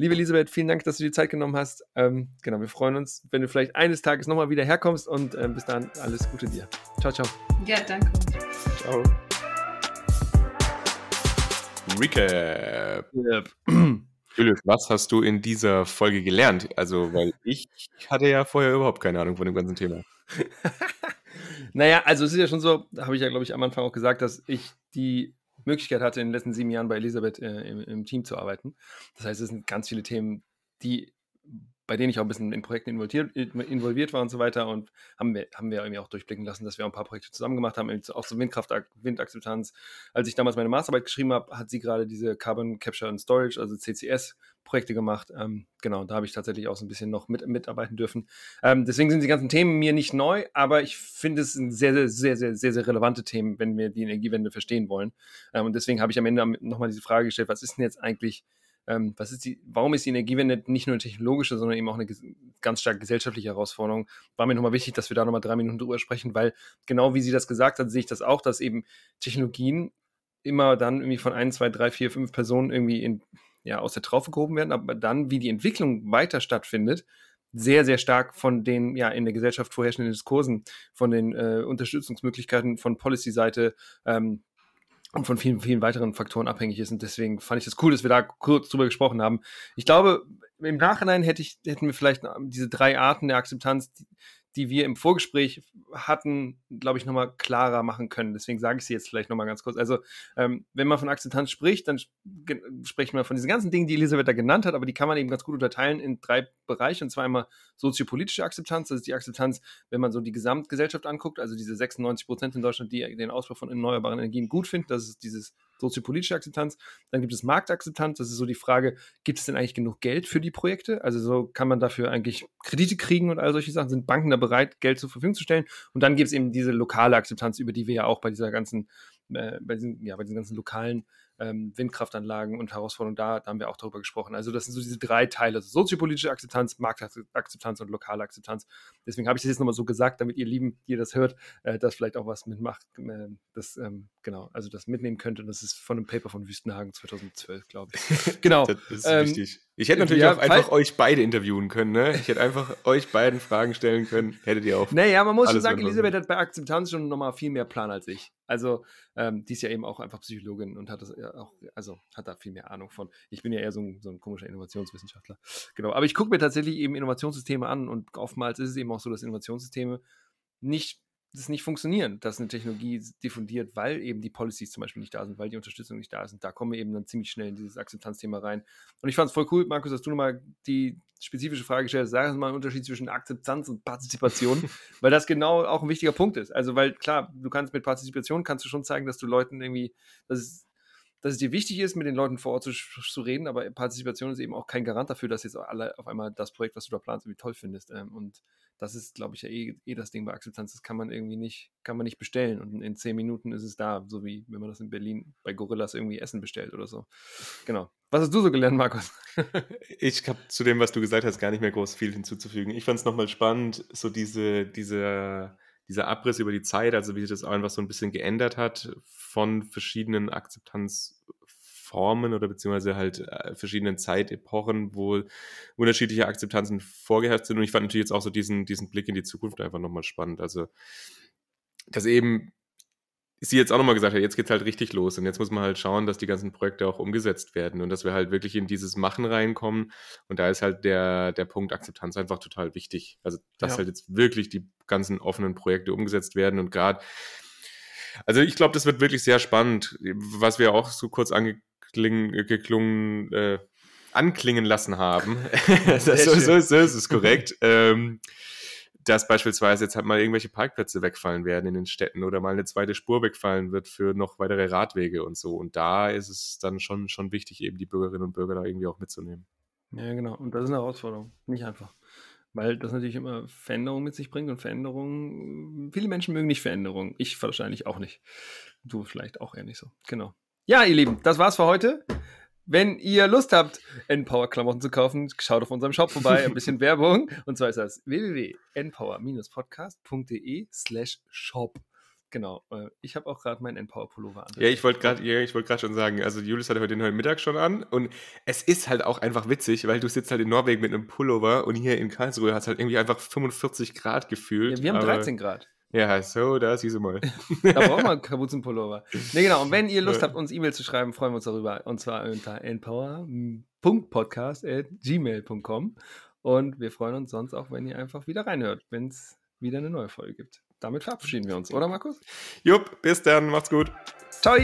Liebe Elisabeth, vielen Dank, dass du dir Zeit genommen hast. Ähm, genau, wir freuen uns, wenn du vielleicht eines Tages nochmal wieder herkommst und ähm, bis dahin alles Gute dir. Ciao, ciao. Ja, danke. Ciao. Recap. Yep. <clears throat> Julius, was hast du in dieser Folge gelernt? Also, weil ich hatte ja vorher überhaupt keine Ahnung von dem ganzen Thema. <laughs> naja, also es ist ja schon so, habe ich ja, glaube ich, am Anfang auch gesagt, dass ich die Möglichkeit hatte, in den letzten sieben Jahren bei Elisabeth äh, im, im, Team zu arbeiten. Das heißt, es sind ganz viele Themen, die, bei denen ich auch ein bisschen in Projekten involviert, involviert war und so weiter. Und haben wir, haben wir irgendwie auch durchblicken lassen, dass wir auch ein paar Projekte zusammen gemacht haben, auch zur Windkraft, Windakzeptanz. Als ich damals meine Masterarbeit geschrieben habe, hat sie gerade diese Carbon Capture and Storage, also CCS, Projekte gemacht. Ähm, genau, da habe ich tatsächlich auch so ein bisschen noch mit, mitarbeiten dürfen. Ähm, deswegen sind die ganzen Themen mir nicht neu, aber ich finde es sind sehr, sehr, sehr, sehr, sehr, sehr relevante Themen, wenn wir die Energiewende verstehen wollen. Ähm, und deswegen habe ich am Ende nochmal diese Frage gestellt, was ist denn jetzt eigentlich, ähm, was ist die, warum ist die Energiewende nicht nur eine technologische, sondern eben auch eine ganz stark gesellschaftliche Herausforderung? War mir nochmal wichtig, dass wir da nochmal drei Minuten drüber sprechen, weil genau wie sie das gesagt hat, sehe ich das auch, dass eben Technologien immer dann irgendwie von ein, zwei, drei, vier, fünf Personen irgendwie in ja, aus der Traufe gehoben werden, aber dann, wie die Entwicklung weiter stattfindet, sehr, sehr stark von den ja in der Gesellschaft vorherrschenden Diskursen, von den äh, Unterstützungsmöglichkeiten von Policy-Seite ähm, und von vielen, vielen weiteren Faktoren abhängig ist. Und deswegen fand ich das cool, dass wir da kurz drüber gesprochen haben. Ich glaube, im Nachhinein hätte ich, hätten wir vielleicht diese drei Arten der Akzeptanz, die, die wir im Vorgespräch hatten, glaube ich, nochmal klarer machen können. Deswegen sage ich sie jetzt vielleicht nochmal ganz kurz. Also, ähm, wenn man von Akzeptanz spricht, dann spricht man von diesen ganzen Dingen, die Elisabeth da genannt hat, aber die kann man eben ganz gut unterteilen in drei Bereiche. Und zwar einmal soziopolitische Akzeptanz, das ist die Akzeptanz, wenn man so die Gesamtgesellschaft anguckt, also diese 96 Prozent in Deutschland, die den Ausbau von erneuerbaren Energien gut finden, das ist dieses soziopolitische Akzeptanz. Dann gibt es Marktakzeptanz, das ist so die Frage, gibt es denn eigentlich genug Geld für die Projekte? Also so kann man dafür eigentlich Kredite kriegen und all solche Sachen, sind Banken da bereit, Geld zur Verfügung zu stellen? Und dann gibt es eben diese lokale Akzeptanz, über die wir ja auch bei dieser ganzen, äh, bei, diesen, ja, bei diesen ganzen lokalen ähm, Windkraftanlagen und Herausforderungen da, da haben wir auch darüber gesprochen. Also das sind so diese drei Teile, also soziopolitische Akzeptanz, Marktakzeptanz und lokale Akzeptanz. Deswegen habe ich das jetzt nochmal so gesagt, damit ihr Lieben, die ihr das hört, äh, das vielleicht auch was mitmacht, äh, das, ähm, genau, also das mitnehmen könnt. Und das ist von einem Paper von Wüstenhagen 2012, glaube ich. <laughs> <laughs> genau. Das ist ähm, wichtig. Ich hätte natürlich ja, auch einfach euch beide interviewen können, ne? Ich hätte einfach <laughs> euch beiden Fragen stellen können. Hättet ihr auch. Naja, man muss schon sagen, Elisabeth hat bei Akzeptanz schon nochmal viel mehr Plan als ich. Also, ähm, die ist ja eben auch einfach Psychologin und hat das ja auch, also hat da viel mehr Ahnung von. Ich bin ja eher so ein, so ein komischer Innovationswissenschaftler. Genau. Aber ich gucke mir tatsächlich eben Innovationssysteme an und oftmals ist es eben auch so, dass Innovationssysteme nicht das nicht funktionieren, dass eine Technologie diffundiert, weil eben die Policies zum Beispiel nicht da sind, weil die Unterstützung nicht da ist. Und da kommen wir eben dann ziemlich schnell in dieses Akzeptanzthema rein. Und ich fand es voll cool, Markus, dass du nochmal die spezifische Frage gestellt hast. Sag uns mal einen Unterschied zwischen Akzeptanz und Partizipation, <laughs> weil das genau auch ein wichtiger Punkt ist. Also, weil klar, du kannst mit Partizipation kannst du schon zeigen, dass du Leuten irgendwie, dass es dass es dir wichtig ist, mit den Leuten vor Ort zu, zu, reden, aber Partizipation ist eben auch kein Garant dafür, dass jetzt alle auf einmal das Projekt, was du da planst, irgendwie toll findest. Ähm, und das ist, glaube ich, ja eh, eh, das Ding bei Akzeptanz. Das kann man irgendwie nicht, kann man nicht bestellen. Und in zehn Minuten ist es da, so wie wenn man das in Berlin bei Gorillas irgendwie Essen bestellt oder so. Genau. Was hast du so gelernt, Markus? <laughs> ich habe zu dem, was du gesagt hast, gar nicht mehr groß viel hinzuzufügen. Ich fand es nochmal spannend, so diese, diese dieser Abriss über die Zeit, also wie sich das einfach so ein bisschen geändert hat von verschiedenen Akzeptanzformen oder beziehungsweise halt äh, verschiedenen Zeitepochen, wo unterschiedliche Akzeptanzen vorgeherrscht sind. Und ich fand natürlich jetzt auch so diesen, diesen Blick in die Zukunft einfach nochmal spannend. Also, dass eben sie jetzt auch nochmal gesagt hat, jetzt geht's halt richtig los und jetzt muss man halt schauen, dass die ganzen Projekte auch umgesetzt werden und dass wir halt wirklich in dieses Machen reinkommen und da ist halt der, der Punkt Akzeptanz einfach total wichtig. Also, dass ja. halt jetzt wirklich die ganzen offenen Projekte umgesetzt werden und gerade, also ich glaube, das wird wirklich sehr spannend, was wir auch so kurz angeklungen, äh, anklingen lassen haben. <laughs> so, so, so, ist es korrekt. <laughs> ähm, dass beispielsweise jetzt halt mal irgendwelche Parkplätze wegfallen werden in den Städten oder mal eine zweite Spur wegfallen wird für noch weitere Radwege und so. Und da ist es dann schon, schon wichtig, eben die Bürgerinnen und Bürger da irgendwie auch mitzunehmen. Ja, genau. Und das ist eine Herausforderung. Nicht einfach. Weil das natürlich immer Veränderungen mit sich bringt und Veränderungen, viele Menschen mögen nicht Veränderungen. Ich wahrscheinlich auch nicht. Du vielleicht auch eher nicht so. Genau. Ja, ihr Lieben, das war's für heute. Wenn ihr Lust habt, Npower-Klamotten zu kaufen, schaut auf unserem Shop vorbei, ein bisschen <laughs> Werbung. Und zwar ist das www.npower-podcast.de slash shop. Genau. Äh, ich habe auch gerade meinen Npower-Pullover an. Ja, ich wollte gerade ja, wollt schon sagen, also Julius hatte heute den heute Mittag schon an und es ist halt auch einfach witzig, weil du sitzt halt in Norwegen mit einem Pullover und hier in Karlsruhe hat es halt irgendwie einfach 45 Grad gefühlt. Ja, wir haben 13 Grad. Ja, so, da siehst du mal. <laughs> da brauchen wir einen Kapuzenpullover. Ne, genau. Und wenn ihr Lust habt, uns E-Mail zu schreiben, freuen wir uns darüber. Und zwar unter npower.podcast.gmail.com. Und wir freuen uns sonst auch, wenn ihr einfach wieder reinhört, wenn es wieder eine neue Folge gibt. Damit verabschieden wir uns, oder Markus? Jupp, bis dann. Macht's gut. Ciao.